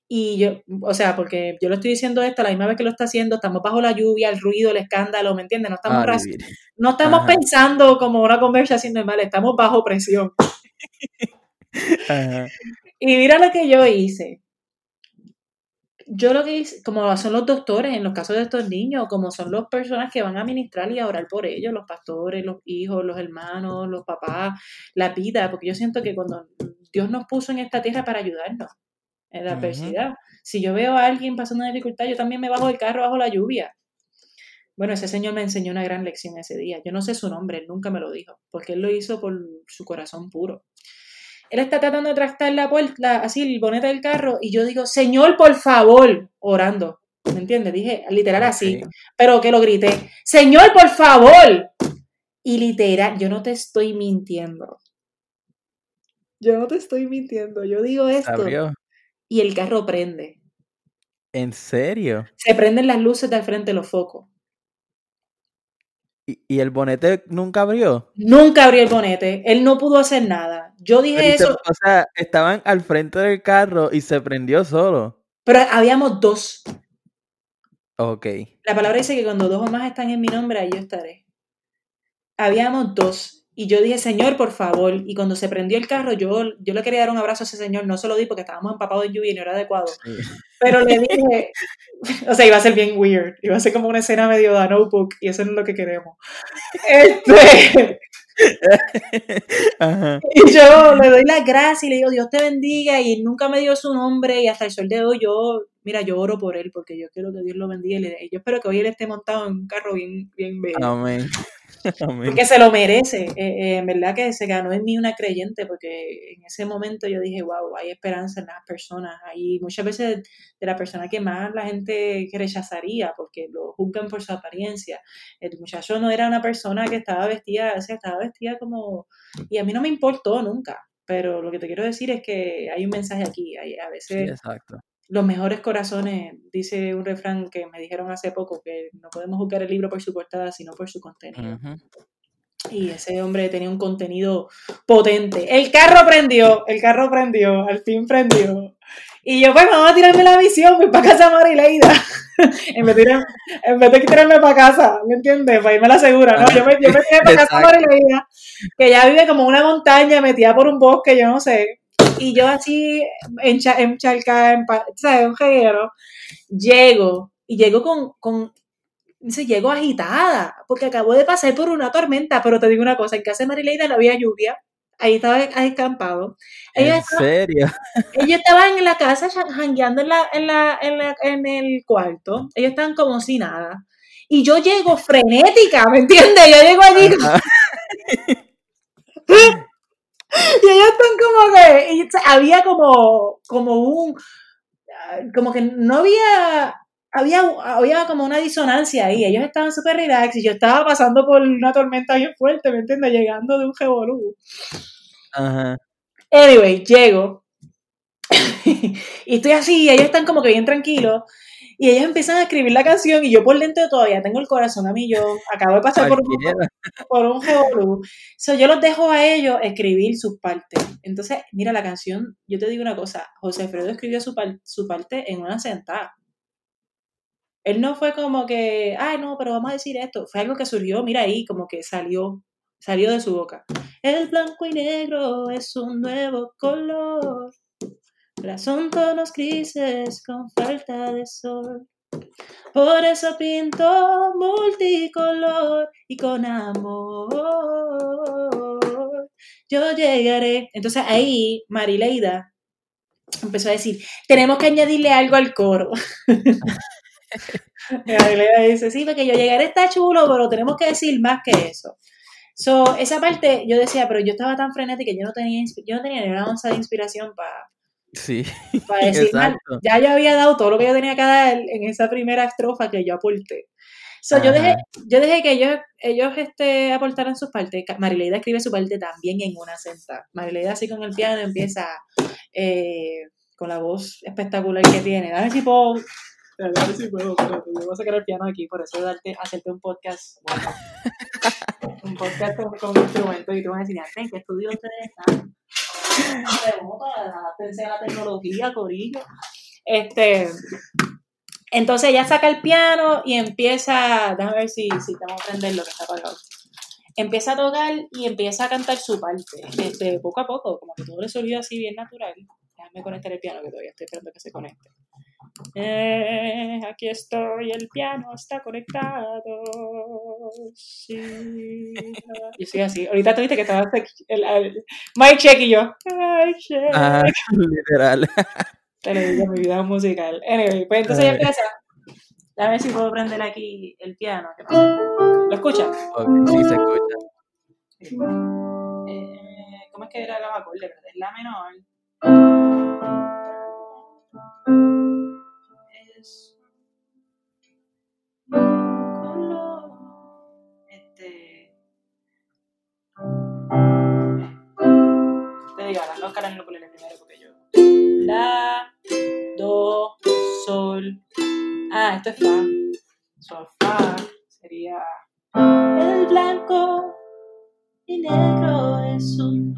Y yo, o sea, porque yo le estoy diciendo esto a la misma vez que lo está haciendo, estamos bajo la lluvia, el ruido, el escándalo, ¿me entiendes? No estamos, a raz- vivir. no estamos Ajá. pensando como una conversación normal, estamos bajo presión. (laughs) Ajá. Y mira lo que yo hice. Yo lo que hice, como son los doctores en los casos de estos niños, como son las personas que van a ministrar y a orar por ellos, los pastores, los hijos, los hermanos, los papás, la vida, porque yo siento que cuando Dios nos puso en esta tierra para ayudarnos en la adversidad. Si yo veo a alguien pasando una dificultad, yo también me bajo del carro bajo la lluvia. Bueno, ese señor me enseñó una gran lección ese día. Yo no sé su nombre, él nunca me lo dijo, porque él lo hizo por su corazón puro. Él está tratando de trastar la puerta, así el bonete del carro, y yo digo, Señor, por favor, orando. ¿Me entiendes? Dije literal así, pero que lo grité, Señor, por favor. Y literal, yo no te estoy mintiendo. Yo no te estoy mintiendo. Yo digo esto abrió. Y el carro prende. ¿En serio? Se prenden las luces del frente, los focos. ¿Y, y el bonete nunca abrió? Nunca abrió el bonete. Él no pudo hacer nada. Yo dije se- eso, o sea, estaban al frente del carro y se prendió solo. pero habíamos dos. Ok. La palabra dice que cuando dos o más están en mi nombre, ahí yo estaré. Habíamos dos. Y yo dije, Señor, por favor. Y cuando se prendió el carro, yo, yo le quería dar un abrazo a ese señor. No se lo di porque estábamos empapados en lluvia y no era adecuado. Sí. (laughs) Pero le dije, o sea, iba a ser bien weird. Iba a ser como una escena medio de notebook. Y eso no es lo que queremos. Este, (laughs) Ajá. y yo le doy las gracias y le digo, Dios te bendiga. Y nunca me dio su nombre. Y hasta el sol de hoy yo, mira, yo oro por él porque yo quiero que Dios lo bendiga. Y le- y yo espero que hoy él esté montado en un carro bien, bien bello. Amén. (laughs) Amén. Porque se lo merece. Eh, eh, en verdad que se ganó en mí una creyente, porque en ese momento yo dije, wow, hay esperanza en las personas. Hay muchas veces de la persona que más la gente rechazaría, porque lo juzgan por su apariencia. El muchacho no era una persona que estaba vestida, o sea, estaba vestida como... Y a mí no me importó nunca. Pero lo que te quiero decir es que hay un mensaje aquí. Hay, a Sí, veces exacto. Los mejores corazones, dice un refrán que me dijeron hace poco, que no podemos juzgar el libro por su portada, sino por su contenido. Y ese hombre tenía un contenido potente. El carro prendió, el carro prendió, al fin prendió. Y yo, pues, vamos a tirarme la visión, voy para casa Marileida. (laughs) en, vez de en vez de tirarme para casa, ¿me entiendes? Para irme a la segura, ¿no? Yo me, yo me tiré para casa. Marileida, que ya vive como una montaña metida por un bosque, yo no sé. Y yo así, encha, encharcada, en, pa- ¿sabes? Un. Llego, y llego con, con Dice, llego agitada, porque acabo de pasar por una tormenta, pero te digo una cosa, en casa de Marileida no había lluvia, ahí estaba escampado. Ellos ¿En estaban, serio? ellos estaban en la casa ja- jangueando en, la, en, la, en, la- en el cuarto, ellos estaban como si nada. Y yo llego frenética, ¿me entiendes? Yo llego allí. (laughs) (laughs) y ellos están como que, había como, como un, como que no había, había, había como una disonancia ahí, ellos estaban súper relax y yo estaba pasando por una tormenta bien fuerte, ¿me entiendes? Llegando de un revolú. Ajá. Anyway, llego (laughs) y estoy así, ellos están como que bien tranquilos Y ellos empiezan a escribir la canción y yo por dentro todavía tengo el corazón a mí. Yo acabo de pasar por un, (laughs) por un revolú. So, yo los dejo a ellos escribir sus partes. Entonces, mira la canción, yo te digo una cosa, José Alfredo escribió su, su parte en una sentada. Él no fue como que, ay, no, pero vamos a decir esto. Fue algo que surgió, mira ahí, como que salió, salió de su boca. El blanco y negro es un nuevo color. Son tonos grises con falta de sol. Por eso pinto multicolor y con amor. Yo llegaré. Entonces ahí Marileida empezó a decir, tenemos que añadirle algo al coro. (laughs) Marileida dice, sí, porque yo llegaré está chulo, pero tenemos que decir más que eso. So, esa parte yo decía, pero yo estaba tan frenética que yo no tenía, yo no tenía ni una onza de inspiración para Sí. (laughs) Para decir, ya yo había dado todo lo que yo tenía que dar en esa primera estrofa que yo aporté. So, yo, dejé, yo dejé que ellos, ellos este, aportaran sus partes. Marileida escribe su parte también en una senta. Marileida así con el piano empieza eh, con la voz espectacular que tiene. Dame si puedo... A ver si puedo, yo voy a sacar el piano aquí, por eso darte, hacerte un podcast. (laughs) un podcast con, con instrumentos y tú vas a decir, ¿en qué estudio ustedes están? A la tecnología, corillo. Este, entonces ella saca el piano y empieza, déjame ver si, si tengo que aprender lo que está apagado. Empieza a tocar y empieza a cantar su parte, este, poco a poco, como que todo le salió así bien natural. Déjame conectar el piano que todavía estoy esperando que se conecte. Eh, aquí estoy, el piano está conectado. Sí. (laughs) Y soy así. Ahorita tú viste que estaba el, el, Mike Check y yo. Mike Check. Ah, (laughs) literal. Te lo digo, mi vida musical. Anyway, pues entonces ya empieza. A ver si puedo prender aquí el piano. ¿Lo escuchas? sí, se escucha. Eh, ¿Cómo es que era la acorde? Es la menor. Este. Dos caras lo primero porque yo. La, do, sol. Ah, esto es fa. Sol, fa sería. El blanco y negro es un.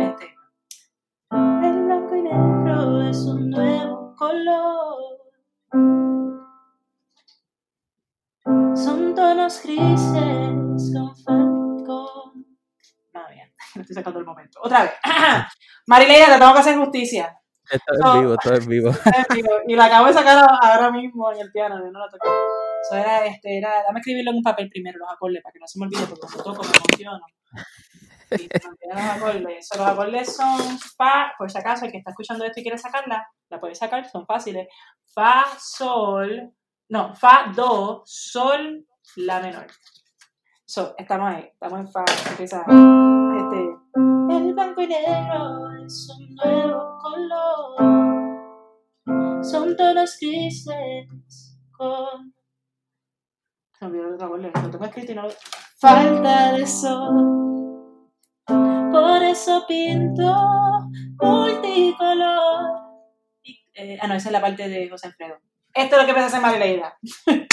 Este. El blanco y negro es un nuevo color. Son tonos grises con... con... Me estoy sacando el momento. Otra vez. (clears throat) Marileida, te tengo que hacer justicia. Esto es vivo, esto es (laughs) vivo. Y la acabo de sacar ahora mismo en el piano, yo no la toqué. Eso era, este, era, dame escribirlo en un papel primero, los acordes, para que no se me olvide, porque cuando toco me emociono. Y los acordes. los acordes son fa, por si acaso el que está escuchando esto y quiere sacarla, la puede sacar, son fáciles. Fa, sol, no, fa, do, sol, la menor. So, estamos ahí, estamos en fa, empieza El blanco y negro es un nuevo color. Son tonos grises con. Se me olvidó el lo tengo escrito y no Falta de sol. Por eso pinto multicolor. eh, ah, no, esa es la parte de José Alfredo. Esto es lo que empieza (laughs)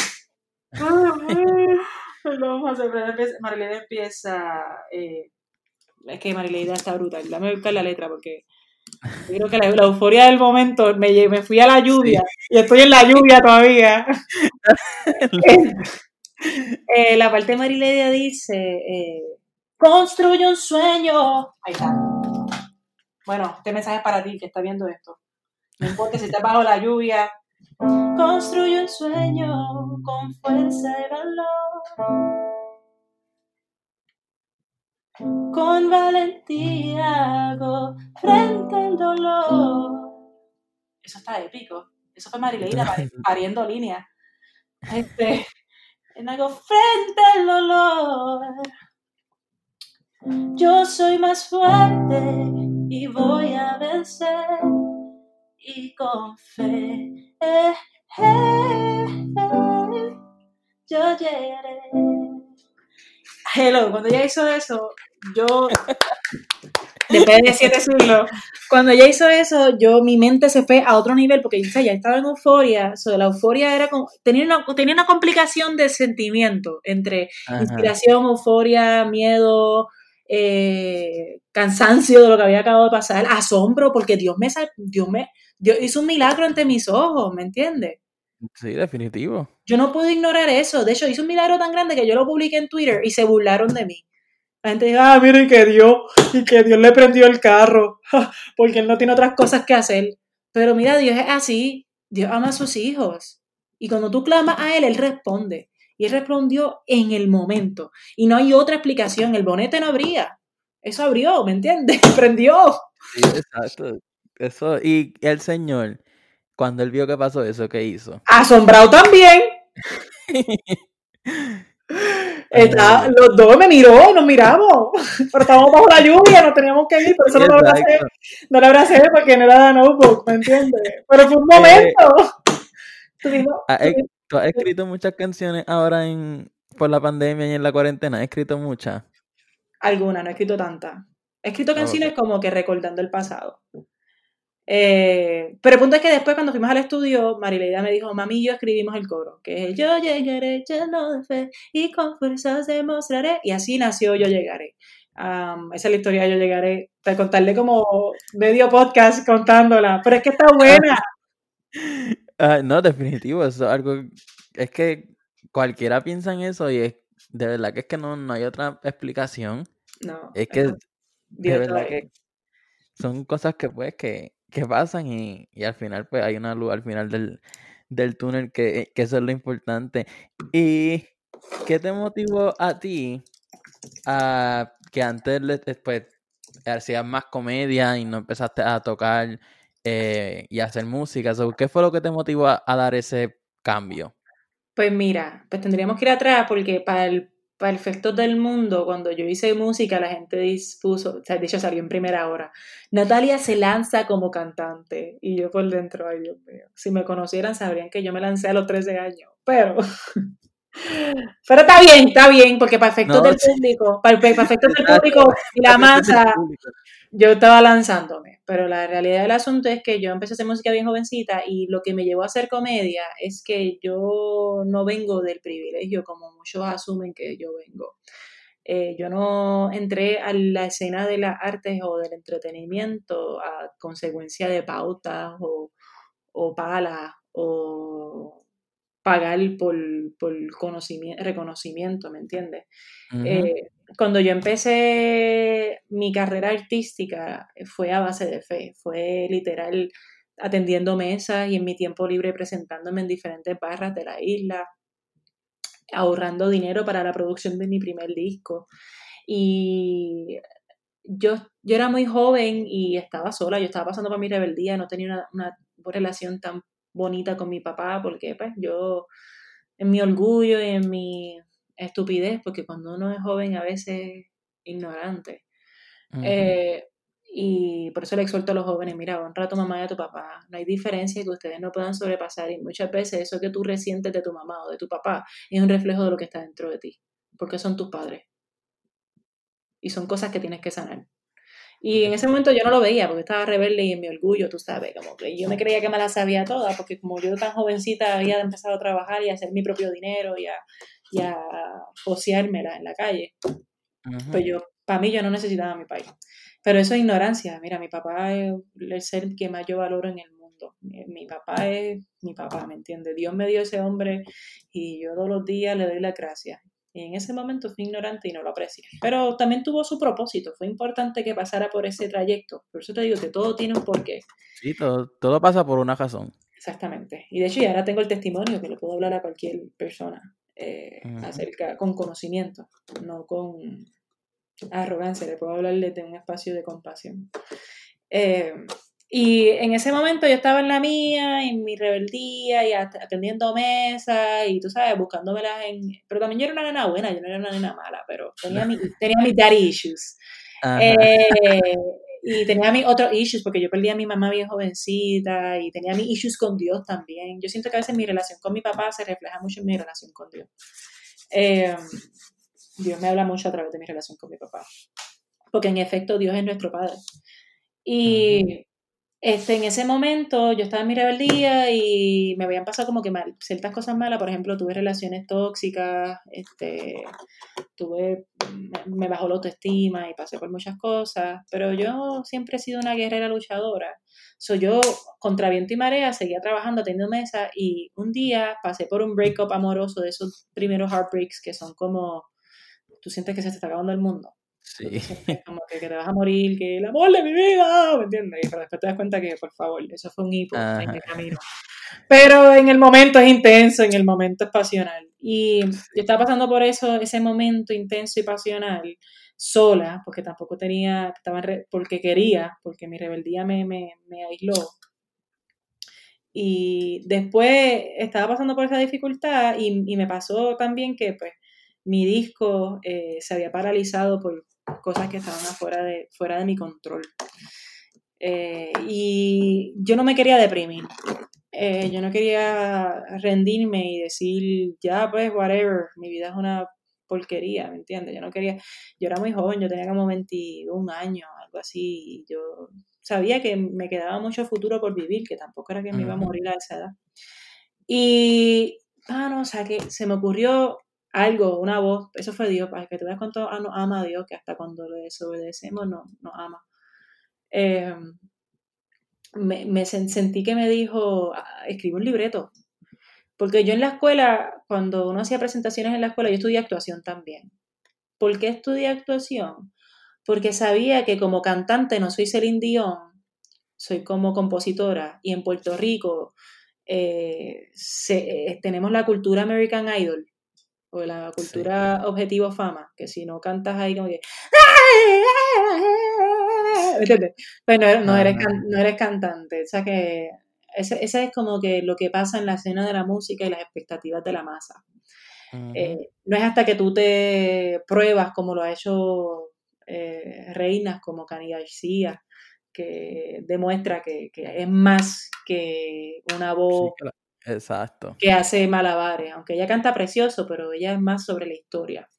(laughs) a hacer Marileida. Marileida empieza. Eh, es que Marileida está brutal. Dame a buscar la letra porque creo que la, euforia del momento me, me fui a la lluvia y estoy en la lluvia todavía. (laughs) eh, la parte de Marileida dice: eh, Construye un sueño. Ahí está. Bueno, este mensaje es para ti que está viendo esto. No importa si estás bajo la lluvia, Construyo un sueño con fuerza y valor. Con valentía hago frente al dolor. Eso está épico. Eso fue Marileida pariendo línea. Este, hago frente al dolor. Yo soy más fuerte y voy a vencer y con fe. Eh, eh, eh, yo llegaré. Hello, cuando ella hizo eso, yo después (laughs) de siete siglos. Cuando ella hizo eso, yo, mi mente se fue a otro nivel, porque o ya estaba en euforia, so, la euforia era como, tenía una, tenía una complicación de sentimiento entre inspiración, euforia, miedo, eh, cansancio de lo que había acabado de pasar, asombro, porque Dios me, Dios me Dios hizo un milagro ante mis ojos, ¿me entiendes? Sí, definitivo. Yo no puedo ignorar eso. De hecho, hizo un milagro tan grande que yo lo publiqué en Twitter y se burlaron de mí. La gente dijo, ah, miren que Dios, y que Dios le prendió el carro, (laughs) porque él no tiene otras cosas que hacer. Pero mira, Dios es así. Dios ama a sus hijos. Y cuando tú clamas a Él, Él responde. Y Él respondió en el momento. Y no hay otra explicación. El bonete no abría. Eso abrió, ¿me entiendes? (laughs) Prendió. Sí, exacto. Eso, y el Señor, cuando él vio que pasó eso, ¿qué hizo? Asombrado también. (laughs) Está, los dos me miró, nos miramos, (laughs) pero estábamos bajo la lluvia, no teníamos que ir, por eso no lo abracé, no lo abracé porque no era de notebook, ¿me entiendes? Pero fue un eh, momento. (laughs) ¿Tú, has escrito muchas canciones ahora en, por la pandemia y en la cuarentena? ¿Has escrito muchas? Algunas, no he escrito tantas. He escrito canciones como que recordando el pasado. Eh, pero el punto es que después cuando fuimos al estudio, Marileida me dijo, mami yo escribimos el coro, que es Yo llegaré lleno de fe y con fuerzas demostraré. Y así nació Yo llegaré. esa es la historia de Yo llegaré. Te contarle como medio podcast contándola, pero es que está buena. (laughs) Ah, no, definitivo, eso es algo, es que cualquiera piensa en eso y es, de verdad que es que no, no hay otra explicación. No. Es que, de verdad que son cosas que pues que que pasan y, al final pues hay una luz al final del, túnel que, que, eso es lo importante. ¿Y qué te motivó a ti a que antes después hacías más comedia y no empezaste a tocar eh, y hacer música? ¿Qué fue lo que te motivó a dar ese cambio? Pues mira, pues tendríamos que ir atrás porque para el para del mundo, cuando yo hice música, la gente dispuso, o sea, de hecho salió en primera hora, Natalia se lanza como cantante. Y yo por dentro, ay Dios mío, si me conocieran sabrían que yo me lancé a los 13 años. Pero, (laughs) pero está bien, está bien, porque para efectos del público, para, para efectos del público y la masa, yo estaba lanzándome, pero la realidad del asunto es que yo empecé a hacer música bien jovencita y lo que me llevó a hacer comedia es que yo no vengo del privilegio como muchos asumen que yo vengo. Eh, yo no entré a la escena de las artes o del entretenimiento a consecuencia de pautas o, o palas o pagar por, por conocimiento, reconocimiento, ¿me entiendes? Eh, cuando yo empecé mi carrera artística fue a base de fe, fue literal atendiendo mesas y en mi tiempo libre presentándome en diferentes barras de la isla, ahorrando dinero para la producción de mi primer disco. Y yo, yo era muy joven y estaba sola, yo estaba pasando por mi rebeldía, no tenía una, una relación tan bonita con mi papá, porque pues yo, en mi orgullo y en mi estupidez, porque cuando uno es joven a veces ignorante. Eh, y por eso le exhorto a los jóvenes, mira, honra a tu mamá y a tu papá. No hay diferencia que ustedes no puedan sobrepasar. Y muchas veces eso que tú resientes de tu mamá o de tu papá es un reflejo de lo que está dentro de ti. Porque son tus padres. Y son cosas que tienes que sanar. Y en ese momento yo no lo veía porque estaba rebelde y en mi orgullo, tú sabes, como que yo me creía que me la sabía toda porque como yo tan jovencita había empezado a trabajar y a hacer mi propio dinero y a, y a en la calle. Pues yo, para mí yo no necesitaba mi país. Pero eso es ignorancia. Mira, mi papá es el ser que más yo valoro en el mundo. Mi papá es mi papá, ¿me entiendes? Dios me dio ese hombre y yo todos los días le doy la gracia. Y en ese momento fui ignorante y no lo aprecié. Pero también tuvo su propósito. Fue importante que pasara por ese trayecto. Por eso te digo que todo tiene un porqué. Sí, todo, todo pasa por una razón. Exactamente. Y de hecho, ya ahora tengo el testimonio que le puedo hablar a cualquier persona eh, acerca, con conocimiento, no con arrogancia. Le puedo hablarle de un espacio de compasión. Eh, y en ese momento yo estaba en la mía, en mi rebeldía, y atendiendo mesas, y tú sabes, buscándomelas en... Pero también yo era una nena buena, yo no era una nena mala, pero tenía, mi, (laughs) tenía mis daddy issues. Eh, y tenía mis otros issues, porque yo perdí a mi mamá bien jovencita, y tenía mis issues con Dios también. Yo siento que a veces mi relación con mi papá se refleja mucho en mi relación con Dios. Eh, Dios me habla mucho a través de mi relación con mi papá. porque en efecto Dios es nuestro Padre. Y este, en ese momento yo estaba en mi rebeldía y me habían pasado como que mal, ciertas cosas malas, por ejemplo, tuve relaciones tóxicas, este, tuve, me bajó la autoestima y pasé por muchas cosas, pero yo siempre he sido una guerrera luchadora. Soy yo, contra viento y marea, seguía trabajando, teniendo mesa y un día pasé por un breakup amoroso de esos primeros heartbreaks que son como, tú sientes que se te está acabando el mundo. Sí. (laughs) Como que, te vas a morir, que el amor de mi vida, ¿me entiendes? Pero después te das cuenta que, por favor, eso fue un hipo en el camino. (laughs) Pero en el momento es intenso, en el momento es pasional. Y yo estaba pasando por eso, ese momento intenso y pasional, sola, porque tampoco tenía, estaba porque quería, porque mi rebeldía me, me, me aisló. Y después estaba pasando por esa dificultad y, y me pasó también que pues mi disco eh, se había paralizado por cosas que estaban afuera de, fuera de mi control. Eh, y yo no me quería deprimir. Eh, yo no quería rendirme y decir, ya pues, whatever, mi vida es una porquería, ¿me entiendes? Yo no quería, yo era muy joven, yo tenía como 21 años, algo así, y yo sabía que me quedaba mucho futuro por vivir, que tampoco era que me iba a morir a esa edad. Y, ah, no, o sea, que se me ocurrió algo, una voz, eso fue Dios, para que tú veas cuánto nos ama a Dios, que hasta cuando le desobedecemos no, nos ama. Em, me, sentí que me dijo, ah, escribe un libreto. Porque yo en la escuela, cuando uno hacía presentaciones en la escuela, yo estudié actuación también. ¿Por qué estudié actuación? Porque sabía que como cantante no soy Celine Dion, soy como compositora. Y en Puerto Rico eh, eh, tenemos la cultura American Idol, o la cultura objetivo fama, que si no cantas ahí como que... ¿Entiendes? Pues no, eres, no eres cantante, o sea que ese, es como que lo que pasa en la escena de la música y las expectativas de la masa. Eh, no es hasta que tú te pruebas como lo ha hecho eh, reinas como Cani García, que demuestra que, es más que una voz Exacto. Que hace malabares, aunque ella canta precioso, pero ella es más sobre la historia.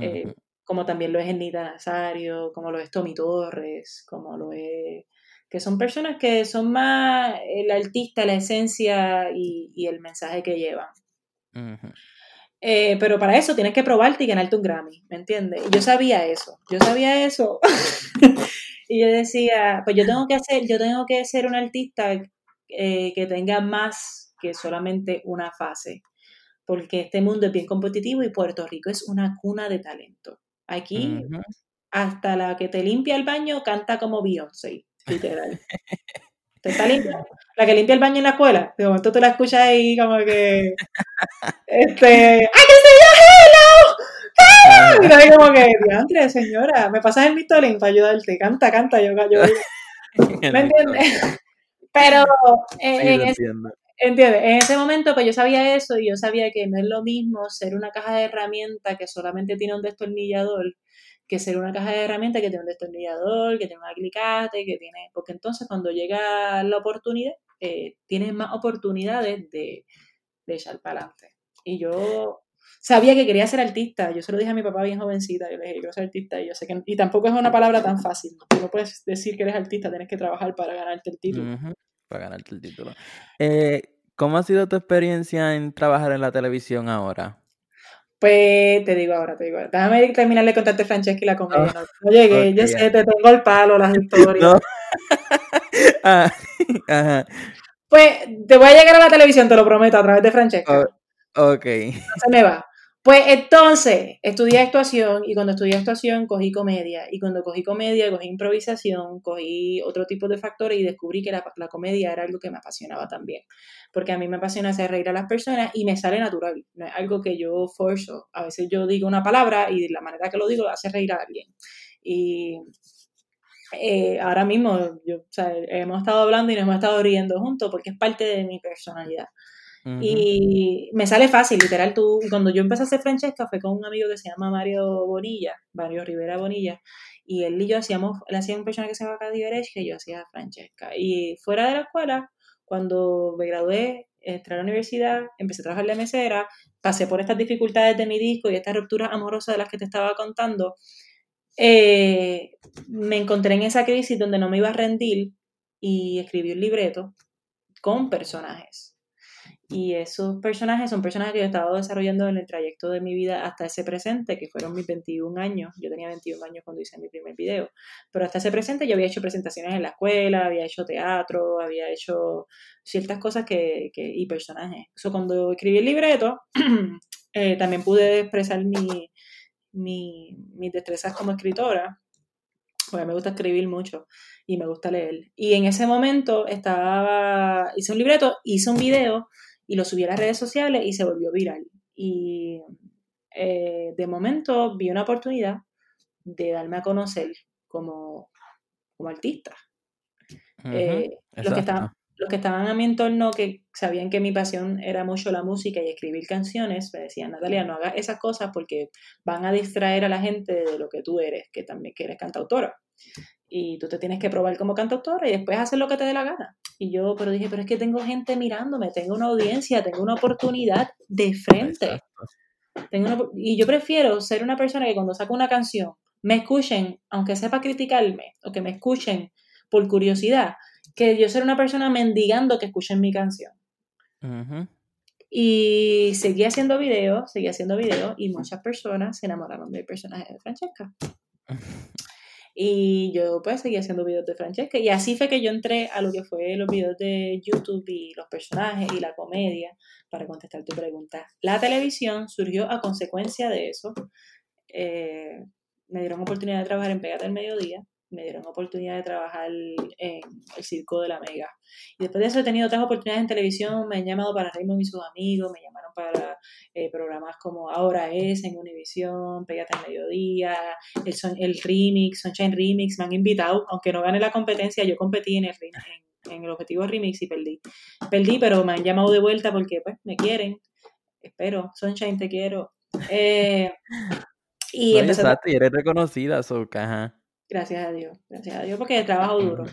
Eh, como también lo es Enita Nazario, como lo es Tommy Torres, como lo es... que son personas que son más el artista, la esencia y, el mensaje que llevan. Eh, pero para eso tienes que probarte y ganarte un Grammy, ¿me entiendes? Y yo sabía eso, yo sabía eso. (laughs) y yo decía, pues yo tengo que hacer, yo tengo que ser un artista eh, que tenga más que solamente una fase, porque este mundo es bien competitivo y Puerto Rico es una cuna de talento. Aquí, hasta la que te limpia el baño canta como Beyoncé, literal. ¿Te está La que limpia el baño en la escuela, de momento te la escuchas ahí como que. Este. ¡Ay, que se hello! Y ahí como que, diantre, señora, me pasas el mistolín para ayudarte. Canta, canta, yo, yo. (laughs) ¿Me entiendes? Pero en, ¿Entiendes? En ese momento, pues yo sabía eso y yo sabía que no es lo mismo ser una caja de herramientas que solamente tiene un destornillador que ser una caja de herramientas que tiene un destornillador, que tiene un alicate, que tiene... Porque entonces cuando llega la oportunidad, eh, tienes más oportunidades de, de echar para adelante. Y yo sabía que quería ser artista. Yo se lo dije a mi papá bien jovencita. Yo le dije, quiero ser artista. Y yo sé que... Y tampoco es una palabra tan fácil. Tú no puedes decir que eres artista, tienes que trabajar para ganarte el título para ganarte el título. Eh, ¿Cómo ha sido tu experiencia en trabajar en la televisión ahora? Pues te digo ahora, te digo. Déjame terminar de contarte Francesca y la comedia. Ah, no, llegué, yo sé, te tengo el palo, las (laughs) historias. (laughs) Ah, (laughs) pues te voy a llegar a la televisión, te lo prometo, a través de Francesca. Oh, ok. No se me va. Pues entonces, estudié actuación y cuando estudié actuación cogí comedia y cuando cogí comedia cogí improvisación, cogí otro tipo de factores y descubrí que la, comedia era algo que me apasionaba también, porque a mí me apasiona hacer reír a las personas y me sale natural, no es algo que yo forzo, a veces yo digo una palabra y de la manera que lo digo hace reír a alguien. Y eh, ahora mismo yo, hemos estado hablando y nos hemos estado riendo juntos porque es parte de mi personalidad. Y me sale fácil, literal, tú, cuando yo empecé a hacer Francesca fue con un amigo que se llama Mario Bonilla, Mario Rivera Bonilla, y él y yo hacíamos, él hacía un personaje que se llama Cady que yo hacía Francesca. Y fuera de la escuela, cuando me gradué, entré a la universidad, empecé a trabajar de mesera, pasé por estas dificultades de mi disco y estas rupturas amorosas de las que te estaba contando, eh, me encontré en esa crisis donde no me iba a rendir y escribí un libreto con personajes. Y esos personajes son personajes que yo he estado desarrollando en el trayecto de mi vida hasta ese presente, que fueron mis 21 años. Yo tenía 21 años cuando hice mi primer video. Pero hasta ese presente yo había hecho presentaciones en la escuela, había hecho teatro, había hecho ciertas cosas que, que y personajes. eso cuando escribí el libreto, (clears throat) eh, también pude expresar mi, mi, mis destrezas como escritora, porque me gusta escribir mucho y me gusta leer. Y en ese momento estaba, hice un libreto, hice un video y lo subí a las redes sociales y se volvió viral. Y eh, de momento vi una oportunidad de darme a conocer como, como artista. Eh, los, que estaban, los que estaban a mi entorno, que sabían que mi pasión era mucho la música y escribir canciones, me decían, Natalia, no hagas esas cosas porque van a distraer a la gente de lo que tú eres, que también que eres cantautora. Y tú te tienes que probar como cantautora y después hacer lo que te dé la gana. Y yo, pero dije, pero es que tengo gente mirándome, tengo una audiencia, tengo una oportunidad de frente. Tengo y yo prefiero ser una persona que cuando saco una canción me escuchen, aunque sepa criticarme, o que me escuchen por curiosidad, que yo ser una persona mendigando que escuchen mi canción. Y seguí haciendo videos, seguí haciendo videos y muchas personas se enamoraron del personaje de Francesca. (laughs) Y yo pues seguí haciendo videos de Francesca. Y así fue que yo entré a lo que fue los videos de YouTube y los personajes y la comedia para contestar tu pregunta. La televisión surgió a consecuencia de eso. Eh, me dieron oportunidad de trabajar en Pégate el Mediodía me dieron oportunidad de trabajar en el Circo de la Mega. Y después de eso he tenido otras oportunidades en televisión, me han llamado para Raymond y sus amigos, me llamaron para eh, programas como Ahora es en Univisión, Pégate al Mediodía, el, son, el Remix, Sunshine Remix, me han invitado, aunque no gane la competencia, yo competí en el, en, el objetivo Remix y perdí. Perdí, pero me han llamado de vuelta porque pues me quieren, espero, Sunshine te quiero. Eh, y, y eres reconocida, Soca, Gracias a Dios, gracias a Dios, porque he trabajado duro.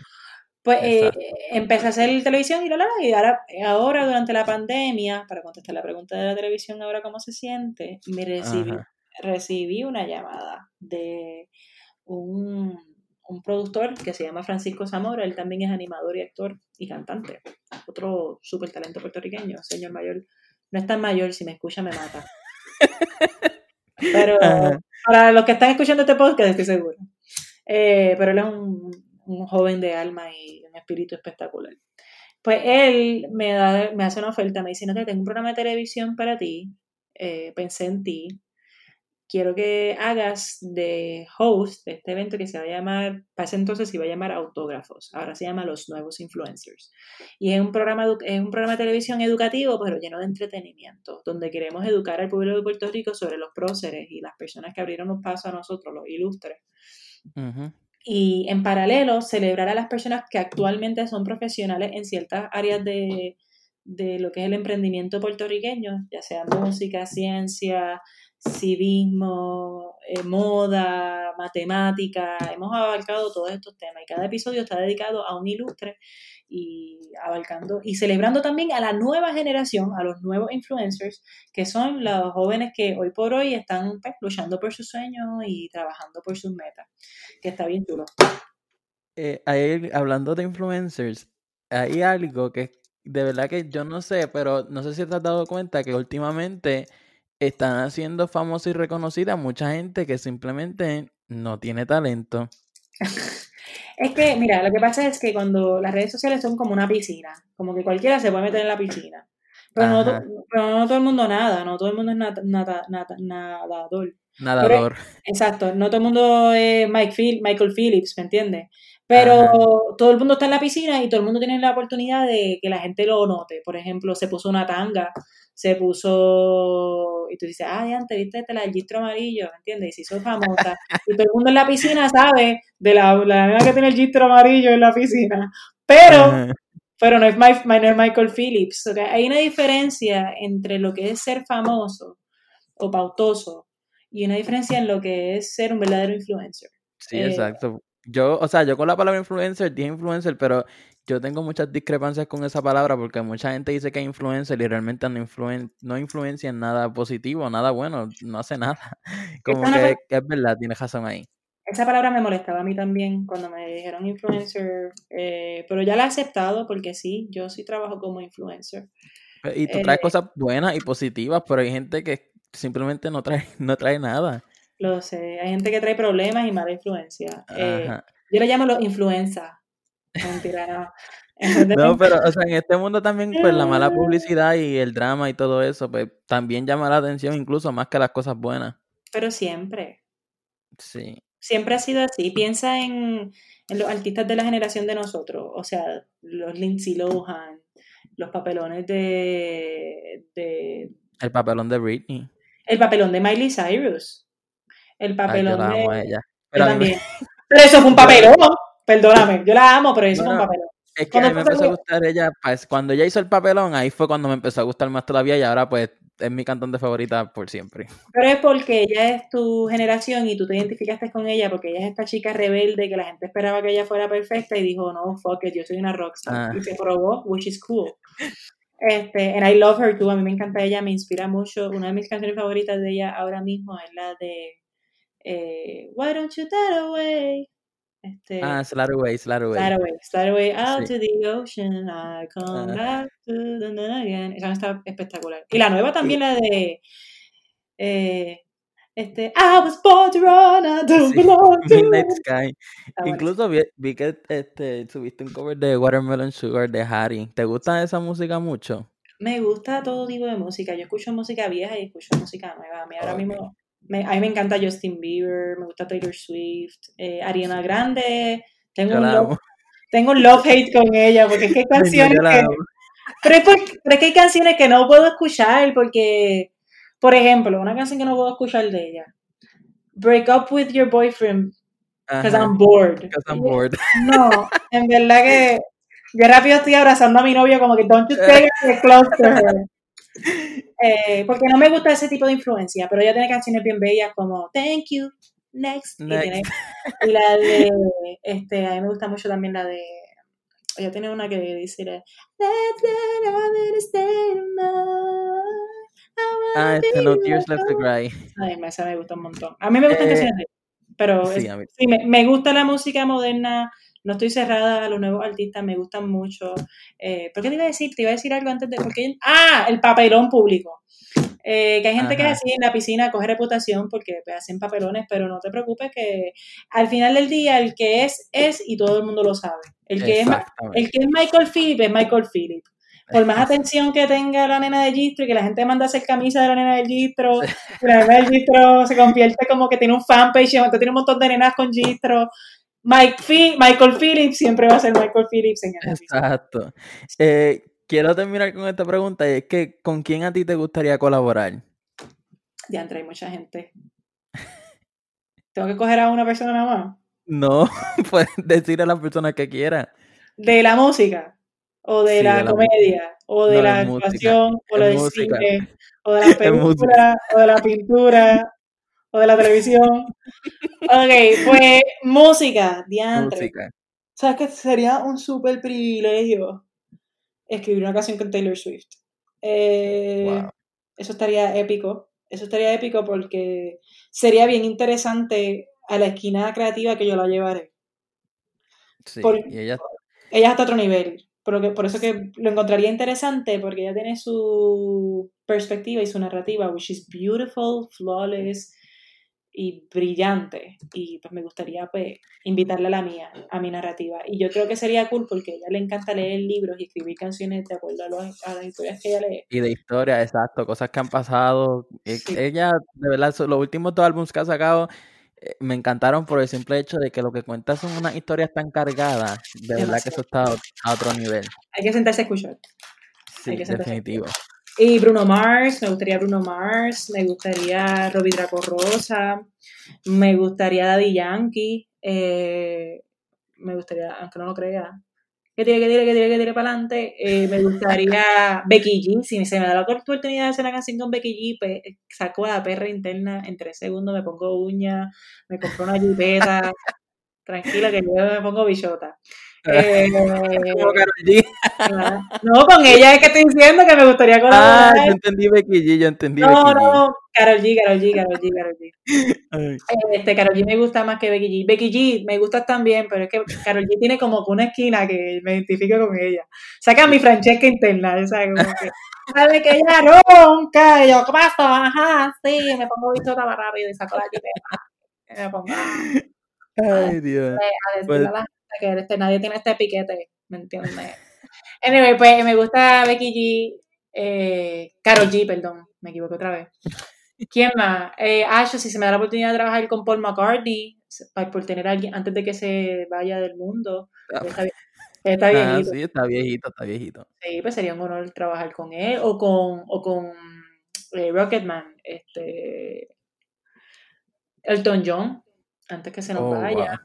Pues eh, empecé a hacer televisión y la, la, y ahora, ahora durante la pandemia, para contestar la pregunta de la televisión, ahora cómo se siente, me recibí, recibí una llamada de un, un, productor que se llama Francisco Zamora, él también es animador y actor y cantante, otro súper talento puertorriqueño, señor mayor, no es tan mayor, si me escucha me mata. (laughs) Pero para los que están escuchando este podcast estoy seguro. Eh, pero él es un, joven de alma y un espíritu espectacular. Pues él me, da, me hace una oferta, me dice, no, te tengo un programa de televisión para ti, eh, pensé en ti, quiero que hagas de host de este evento que se va a llamar, para ese entonces se iba a llamar Autógrafos, ahora se llama Los Nuevos Influencers. Y es un programa, es un programa de televisión educativo, pero lleno de entretenimiento, donde queremos educar al pueblo de Puerto Rico sobre los próceres y las personas que abrieron los pasos a nosotros, los ilustres. Y en paralelo, celebrar a las personas que actualmente son profesionales en ciertas áreas de, de lo que es el emprendimiento puertorriqueño, ya sea música, ciencia, civismo, eh, moda, matemática, hemos abarcado todos estos temas y cada episodio está dedicado a un ilustre y abarcando y celebrando también a la nueva generación, a los nuevos influencers, que son los jóvenes que hoy por hoy están pues, luchando por sus sueños y trabajando por sus metas, que está bien chulo. Eh, hablando de influencers, hay algo que de verdad que yo no sé, pero no sé si te has dado cuenta que últimamente están haciendo famosa y reconocida mucha gente que simplemente no tiene talento. (laughs) es que, mira, lo que pasa es que cuando las redes sociales son como una piscina, como que cualquiera se puede meter en la piscina. Pero, no, todo el mundo nada, no todo el mundo es nadador. Nadador. exacto, no todo el mundo es Mike Michael Phillips, ¿me entiendes? Pero todo el mundo está en la piscina y todo el mundo tiene la oportunidad de que la gente lo note. Por ejemplo, se puso una tanga, se puso, y tú dices, ah, ya antes viste el gistro amarillo, ¿me entiendes? Y se hizo famosa. y todo el mundo en la piscina sabe de la, la que tiene el gistro amarillo en la piscina. Pero, pero no es, Michael Phillips. hay una diferencia entre lo que es ser famoso o pautoso y una diferencia en lo que es ser un verdadero influencer. Sí, exacto. Yo, o sea, yo con la palabra influencer dije influencer, pero yo tengo muchas discrepancias con esa palabra porque mucha gente dice que es influencer y realmente no, influen no influencia en nada positivo, nada bueno, no hace nada. (laughs) Como que, es verdad, tienes razón ahí. Esa palabra me molestaba a mí también cuando me dijeron influencer, eh, pero ya la he aceptado porque sí, yo sí trabajo como influencer. Y tú traes eh, cosas buenas y positivas, pero hay gente que simplemente no trae, (laughs) no trae nada. Lo sé, hay gente que trae problemas y mala influencia. Eh, yo le llamo los influenza. Mentira, (laughs) no. No, pero o sea, en este mundo también, pues la mala publicidad y el drama y todo eso, pues también llama la atención incluso más que las cosas buenas. Pero siempre. Sí. Siempre ha sido así. Piensa en, en los artistas de la generación de nosotros, o sea, los Lindsay Lohan, los papelones de, de... El papelón de Britney. El papelón de Miley Cyrus. El papelón Ay, yo la amo de... a ella. Pero, también. (laughs) pero eso fue un papelón. Perdóname, yo la amo, pero eso fue un papelón. Es que a mí me empezó a gustar ella, pues, cuando ella hizo el papelón, ahí fue cuando me empezó a gustar más todavía y ahora pues es mi cantante favorita por siempre. Pero es porque ella es tu generación y tú te identificaste con ella porque ella es esta chica rebelde que la gente esperaba que ella fuera perfecta y dijo, no, fuck it, yo soy una rockstar. Ah. Y se probó, which is cool. Este, and I love her too, a mí me encanta ella, me inspira mucho. Una de mis canciones favoritas de ella ahora mismo es la de eh, Why Don't You That Away. Este, Ah. Slide away, slide away out Sí. to the ocean, I come Ah. back to the night again. Esa está espectacular. Y la nueva también, la de. Eh, este, I was born to run, I (laughs) don't Sí, belong to Midnight. Sky. Buena. Incluso vi, vi que este, subiste un cover de Watermelon Sugar de Harry. ¿Te gusta esa música mucho? Me gusta todo tipo de música. Yo escucho música vieja y escucho música nueva. A mí ahora mismo. Me, a mí me encanta Justin Bieber, me gusta Taylor Swift, eh, Ariana Grande. Tengo Yo un, love, amo. tengo un love hate con ella porque es que hay (laughs) canciones que. Pero es, porque- pero es que hay canciones que no puedo escuchar porque, por ejemplo, una canción que no puedo escuchar de ella. Break up with your boyfriend because I'm bored. because I'm bored. (laughs) No, en verdad que yo rápido estoy abrazando a mi novio como que don't you (laughs) take it close to her. Eh, porque no me gusta ese tipo de influencia, pero ella tiene canciones bien bellas como Thank You, Next. Y, Next. tiene- y la de, este, a mí me gusta mucho también la de, ella tiene una que dice, Let's Ah, este, No Tears Left to Cry. Ay, esa me gusta un montón. A mí me gustan Eh, canciones de pero sí, es- a mí. sí, me, me gusta la música moderna, no estoy cerrada a los nuevos artistas, me gustan mucho. Eh, ¿Por qué te iba a decir? Te iba a decir algo antes de... Porque, ah, el papelón público. Eh, que hay gente que es así en la piscina, coge reputación porque pues, hacen papelones, pero no te preocupes que al final del día el que es, es y todo el mundo lo sabe. El que, es, el que es Michael Phillip es Michael Phillip. Por más atención que tenga la nena de Gistro y que la gente manda a hacer camisa de la nena del Gistro, la nena del Gistro se convierte como que tiene un fanpage entonces tiene un montón de nenas con Gistro. Mike Michael Phillips siempre va a ser Michael Phillips en el. Exacto. Eh, quiero terminar con esta pregunta y es que ¿con quién a ti te gustaría colaborar? Ya entra, hay mucha gente. Tengo que coger a una persona nada más. No, (laughs) puedes decir a la persona que quiera. De la música, o de Sí, la de la comedia, o de No, la es música, actuación, o del música. cine, o de (laughs) la película, o de la pintura, o de la televisión. Ok, pues música, diantre. Música. ¿Sabes que sería un súper privilegio escribir una canción con Taylor Swift? Eh, Wow. Eso estaría épico. Eso estaría épico porque sería bien interesante a la esquina creativa que yo la llevaré. Sí. Por- Y ella Ella está a otro nivel. Pero que, por eso que lo encontraría interesante porque ella tiene su perspectiva y su narrativa, which is beautiful, flawless y brillante. Y pues me gustaría pues invitarla a la mía, a mi narrativa. Y yo creo que sería cool porque a ella le encanta leer libros y escribir canciones de acuerdo a, los- a las historias que ella lee. Y de historia, exacto, cosas que han pasado. Eh, Sí. Ella, de verdad, los últimos dos álbumes que ha sacado eh, me encantaron por el simple hecho de que lo que cuenta son unas historias tan cargadas. De verdad que eso está a otro nivel. Hay que sentarse a escuchar. Sí, que sentarse a definitivo. Y Bruno Mars, me gustaría Bruno Mars, me gustaría Robbie Draco Rosa, me gustaría Daddy Yankee, eh, me gustaría, aunque no lo crea, que tire, que tire, que tire, que tire para adelante, eh, me gustaría Becky G, si se me da la oportunidad de hacer una canción con Becky G, pues saco a la perra interna en tres segundos, me pongo uña, me compro una jipeta, (laughs) tranquila que yo me pongo bichota. Eh, Como Karol G. no, con ella es que estoy diciendo que me gustaría Ah, colaborar. yo entendí Becky G, yo entendí no, Becky G. no, Karol G, Karol G, Karol G, Karol G. Este, Karol G me gusta más que Becky G. Becky G me gusta también, pero es que Karol G tiene como una esquina que me identifico con ella. Saca mi Francesca interna, ¿sabes? Como que, sabe que ella ronca, y yo, ¿qué pasa? Ajá, sí, me pongo bichota más rápido y saco la jipeta. Me pongo a, Ay, Dios. a decirle Pues- a la que este, nadie tiene este piquete, ¿me entiendes? (laughs) Anyway, pues me gusta Becky G, eh, Karol G, perdón, me equivoqué otra vez. ¿Quién más? Eh, Ash, si se me da la oportunidad de trabajar con Paul McCartney, por tener a alguien antes de que se vaya del mundo, él está, vie- él está Ah, viejito. sí, está viejito, está viejito. Sí, pues sería un honor trabajar con él o con, o con eh, Rocketman, este, Elton John, antes que se nos Oh, vaya.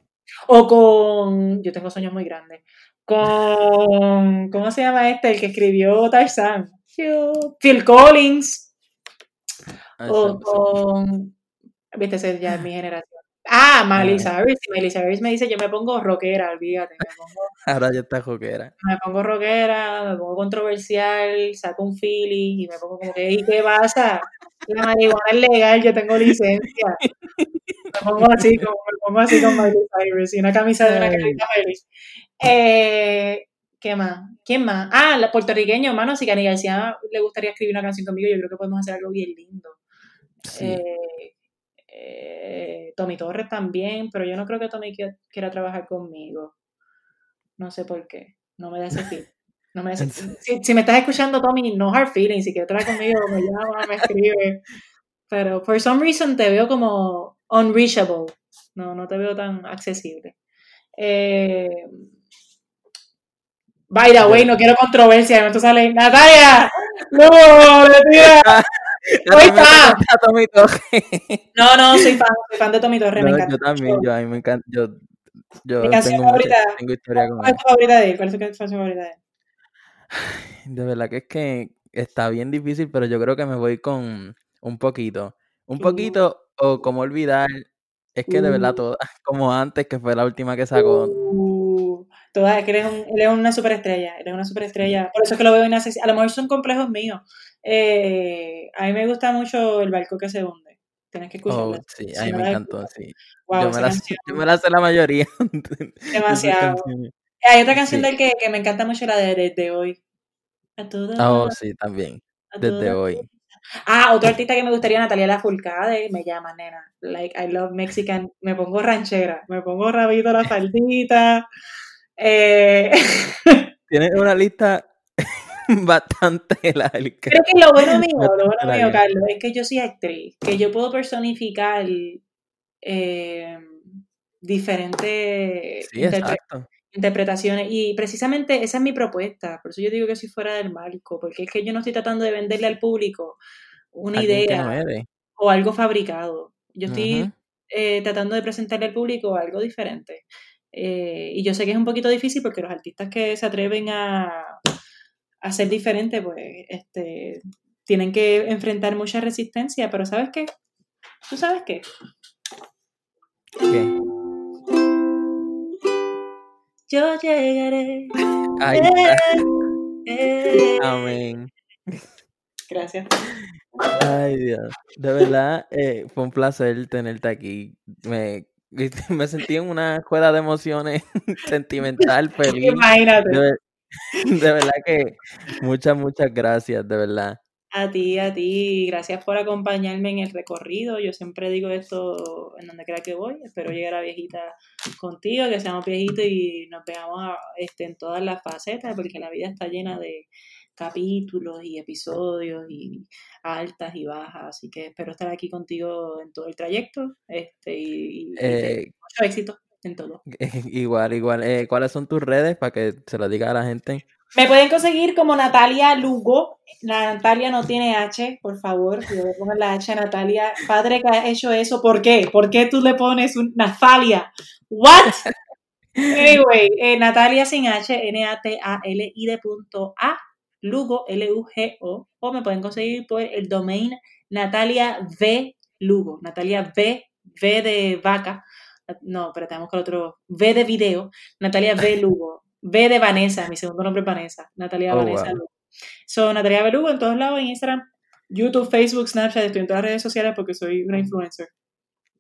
O con, yo tengo sueños muy grandes, con, ¿cómo se llama este? El que escribió Tarzan. Phil Collins. Ay, O con, viste, ese ya es mi generación. Ah, Miley Ah. Cyrus. Si Miley Cyrus me dice, yo me pongo rockera, olvídate, me pongo (laughs) Ahora ya está joquera. me pongo rockera, me pongo controversial, saco un feeling y me pongo como que, ¿y qué pasa? La marihuana es legal, yo tengo licencia. (laughs) Me pongo así, como, me pongo así con Miley Cyrus y una camisa de una carita feliz. Eh, ¿Qué más? ¿Quién más? Ah, la puertorriqueño, hermano, si Cani García le gustaría escribir una canción conmigo, yo creo que podemos hacer algo bien lindo. Sí. Eh, eh, Tommy Torres también, pero yo no creo que Tommy qui- quiera trabajar conmigo. No sé por qué. No me da ese. No me serio. (laughs) si, si me estás escuchando, Tommy, no hard feelings. Si quieres trabajar conmigo, me llama, me escribe. Pero for some reason te veo como unreachable. No, no te veo tan accesible. Eh, by the way, no quiero controversia. De momento sale Natalia. No. (laughs) Yo Soy fan. No, no, soy fan, soy fan de Tommy Torres, me encanta. yo también, yo a mí me encanta. Yo, yo Mi canción tengo, mucha- favorita. tengo historia con ¿Cuál él. es tu favorita de él? ¿Cuál es tu canción favorita de él? De verdad que es que está bien difícil, pero yo creo que me voy con un poquito. Un poquito, o como olvidar. Es que de verdad Uh. todas, (laughs) como antes, que fue la última que sacó. Uh, todas, es que él es, un, él es una superestrella, él es una superestrella. Por eso es que lo veo inaccesible. A lo mejor son complejos míos. Eh, a mí me gusta mucho El barco que se hunde. Tienes que Oh, escucharlo. sí, Si a mí me encantó, sí. wow, Yo me, la, yo me la sé la mayoría. (laughs) demasiado. Hay otra canción Sí. de él que, que me encanta mucho, la de Desde Hoy. A toda Oh, hora, sí, también. Desde toda hoy. Ah, otro artista que me gustaría, Natalia Lafourcade, me llama, nena. Like, I love Mexican. Me pongo ranchera, me pongo rabito la faldita. Eh, (laughs) Tienes una lista (laughs) bastante larga. Creo que lo bueno mío, lo bueno mío. Carlos, es que yo soy actriz, que yo puedo personificar eh, diferentes Sí, exacto. Interpretaciones y precisamente esa es mi propuesta, por eso yo digo que soy fuera del marco, porque es que yo no estoy tratando de venderle al público una idea no o algo fabricado. Yo estoy eh, tratando de presentarle al público algo diferente. Eh, y yo sé que es un poquito difícil porque los artistas que se atreven a, a ser diferentes, pues, este, tienen que enfrentar mucha resistencia, pero ¿sabes qué? ¿Tú sabes qué? ¿Qué? Yo llegaré. Está. eh. Amén. Gracias. Ay, Dios. De verdad, eh, fue un placer tenerte aquí. Me, me sentí en una escuela de emociones (laughs) sentimental, feliz. Imagínate. (laughs) De verdad que muchas, muchas gracias, de verdad. A ti, a ti, gracias por acompañarme en el recorrido. Yo siempre digo esto en donde quiera que voy. Espero llegar a viejita contigo, que seamos viejitos y nos veamos a- este, en todas las facetas, porque la vida está llena de capítulos y episodios y altas y bajas. Así que espero estar aquí contigo en todo el trayecto este, y, y Eh, mucho éxito en todo. (laughs) igual, igual. Eh, ¿cuáles son tus redes para que se lo diga a la gente? Me pueden conseguir como Natalia Lugo. Natalia no tiene H, por favor. Yo le pongo la H a Natalia. Padre que ha hecho eso, ¿por qué? ¿Por qué tú le pones un Natalia? ¿What? Anyway, eh, Natalia sin H, N-A-T-A-L-I de punto A, Lugo, L-U-G-O. O me pueden conseguir por el domain Natalia V Lugo. Natalia V, V de vaca. No, pero tenemos con otro V de video. Natalia V Lugo B de Vanessa, mi segundo nombre es Vanessa, Natalia Oh, Vanessa wow. Lugo. So, Natalia Belugo en todos lados, en Instagram, YouTube, Facebook, Snapchat, estoy en todas las redes sociales porque soy una influencer.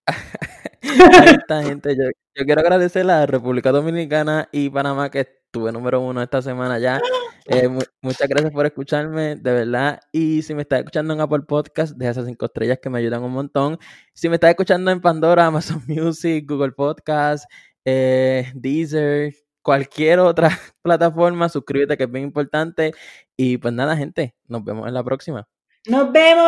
(laughs) Está, gente. Yo, yo quiero agradecer a la República Dominicana y Panamá que estuve número uno esta semana ya. (gasps) Eh, mu- muchas gracias por escucharme, de verdad. Y si me estás escuchando en Apple Podcast, deja esas cinco estrellas que me ayudan un montón. Si me estás escuchando en Pandora, Amazon (laughs) Music, Google Podcast, eh, Deezer, cualquier otra (laughs) plataforma, suscríbete que es bien importante. Y pues nada, gente, nos vemos en la próxima. Nos vemos.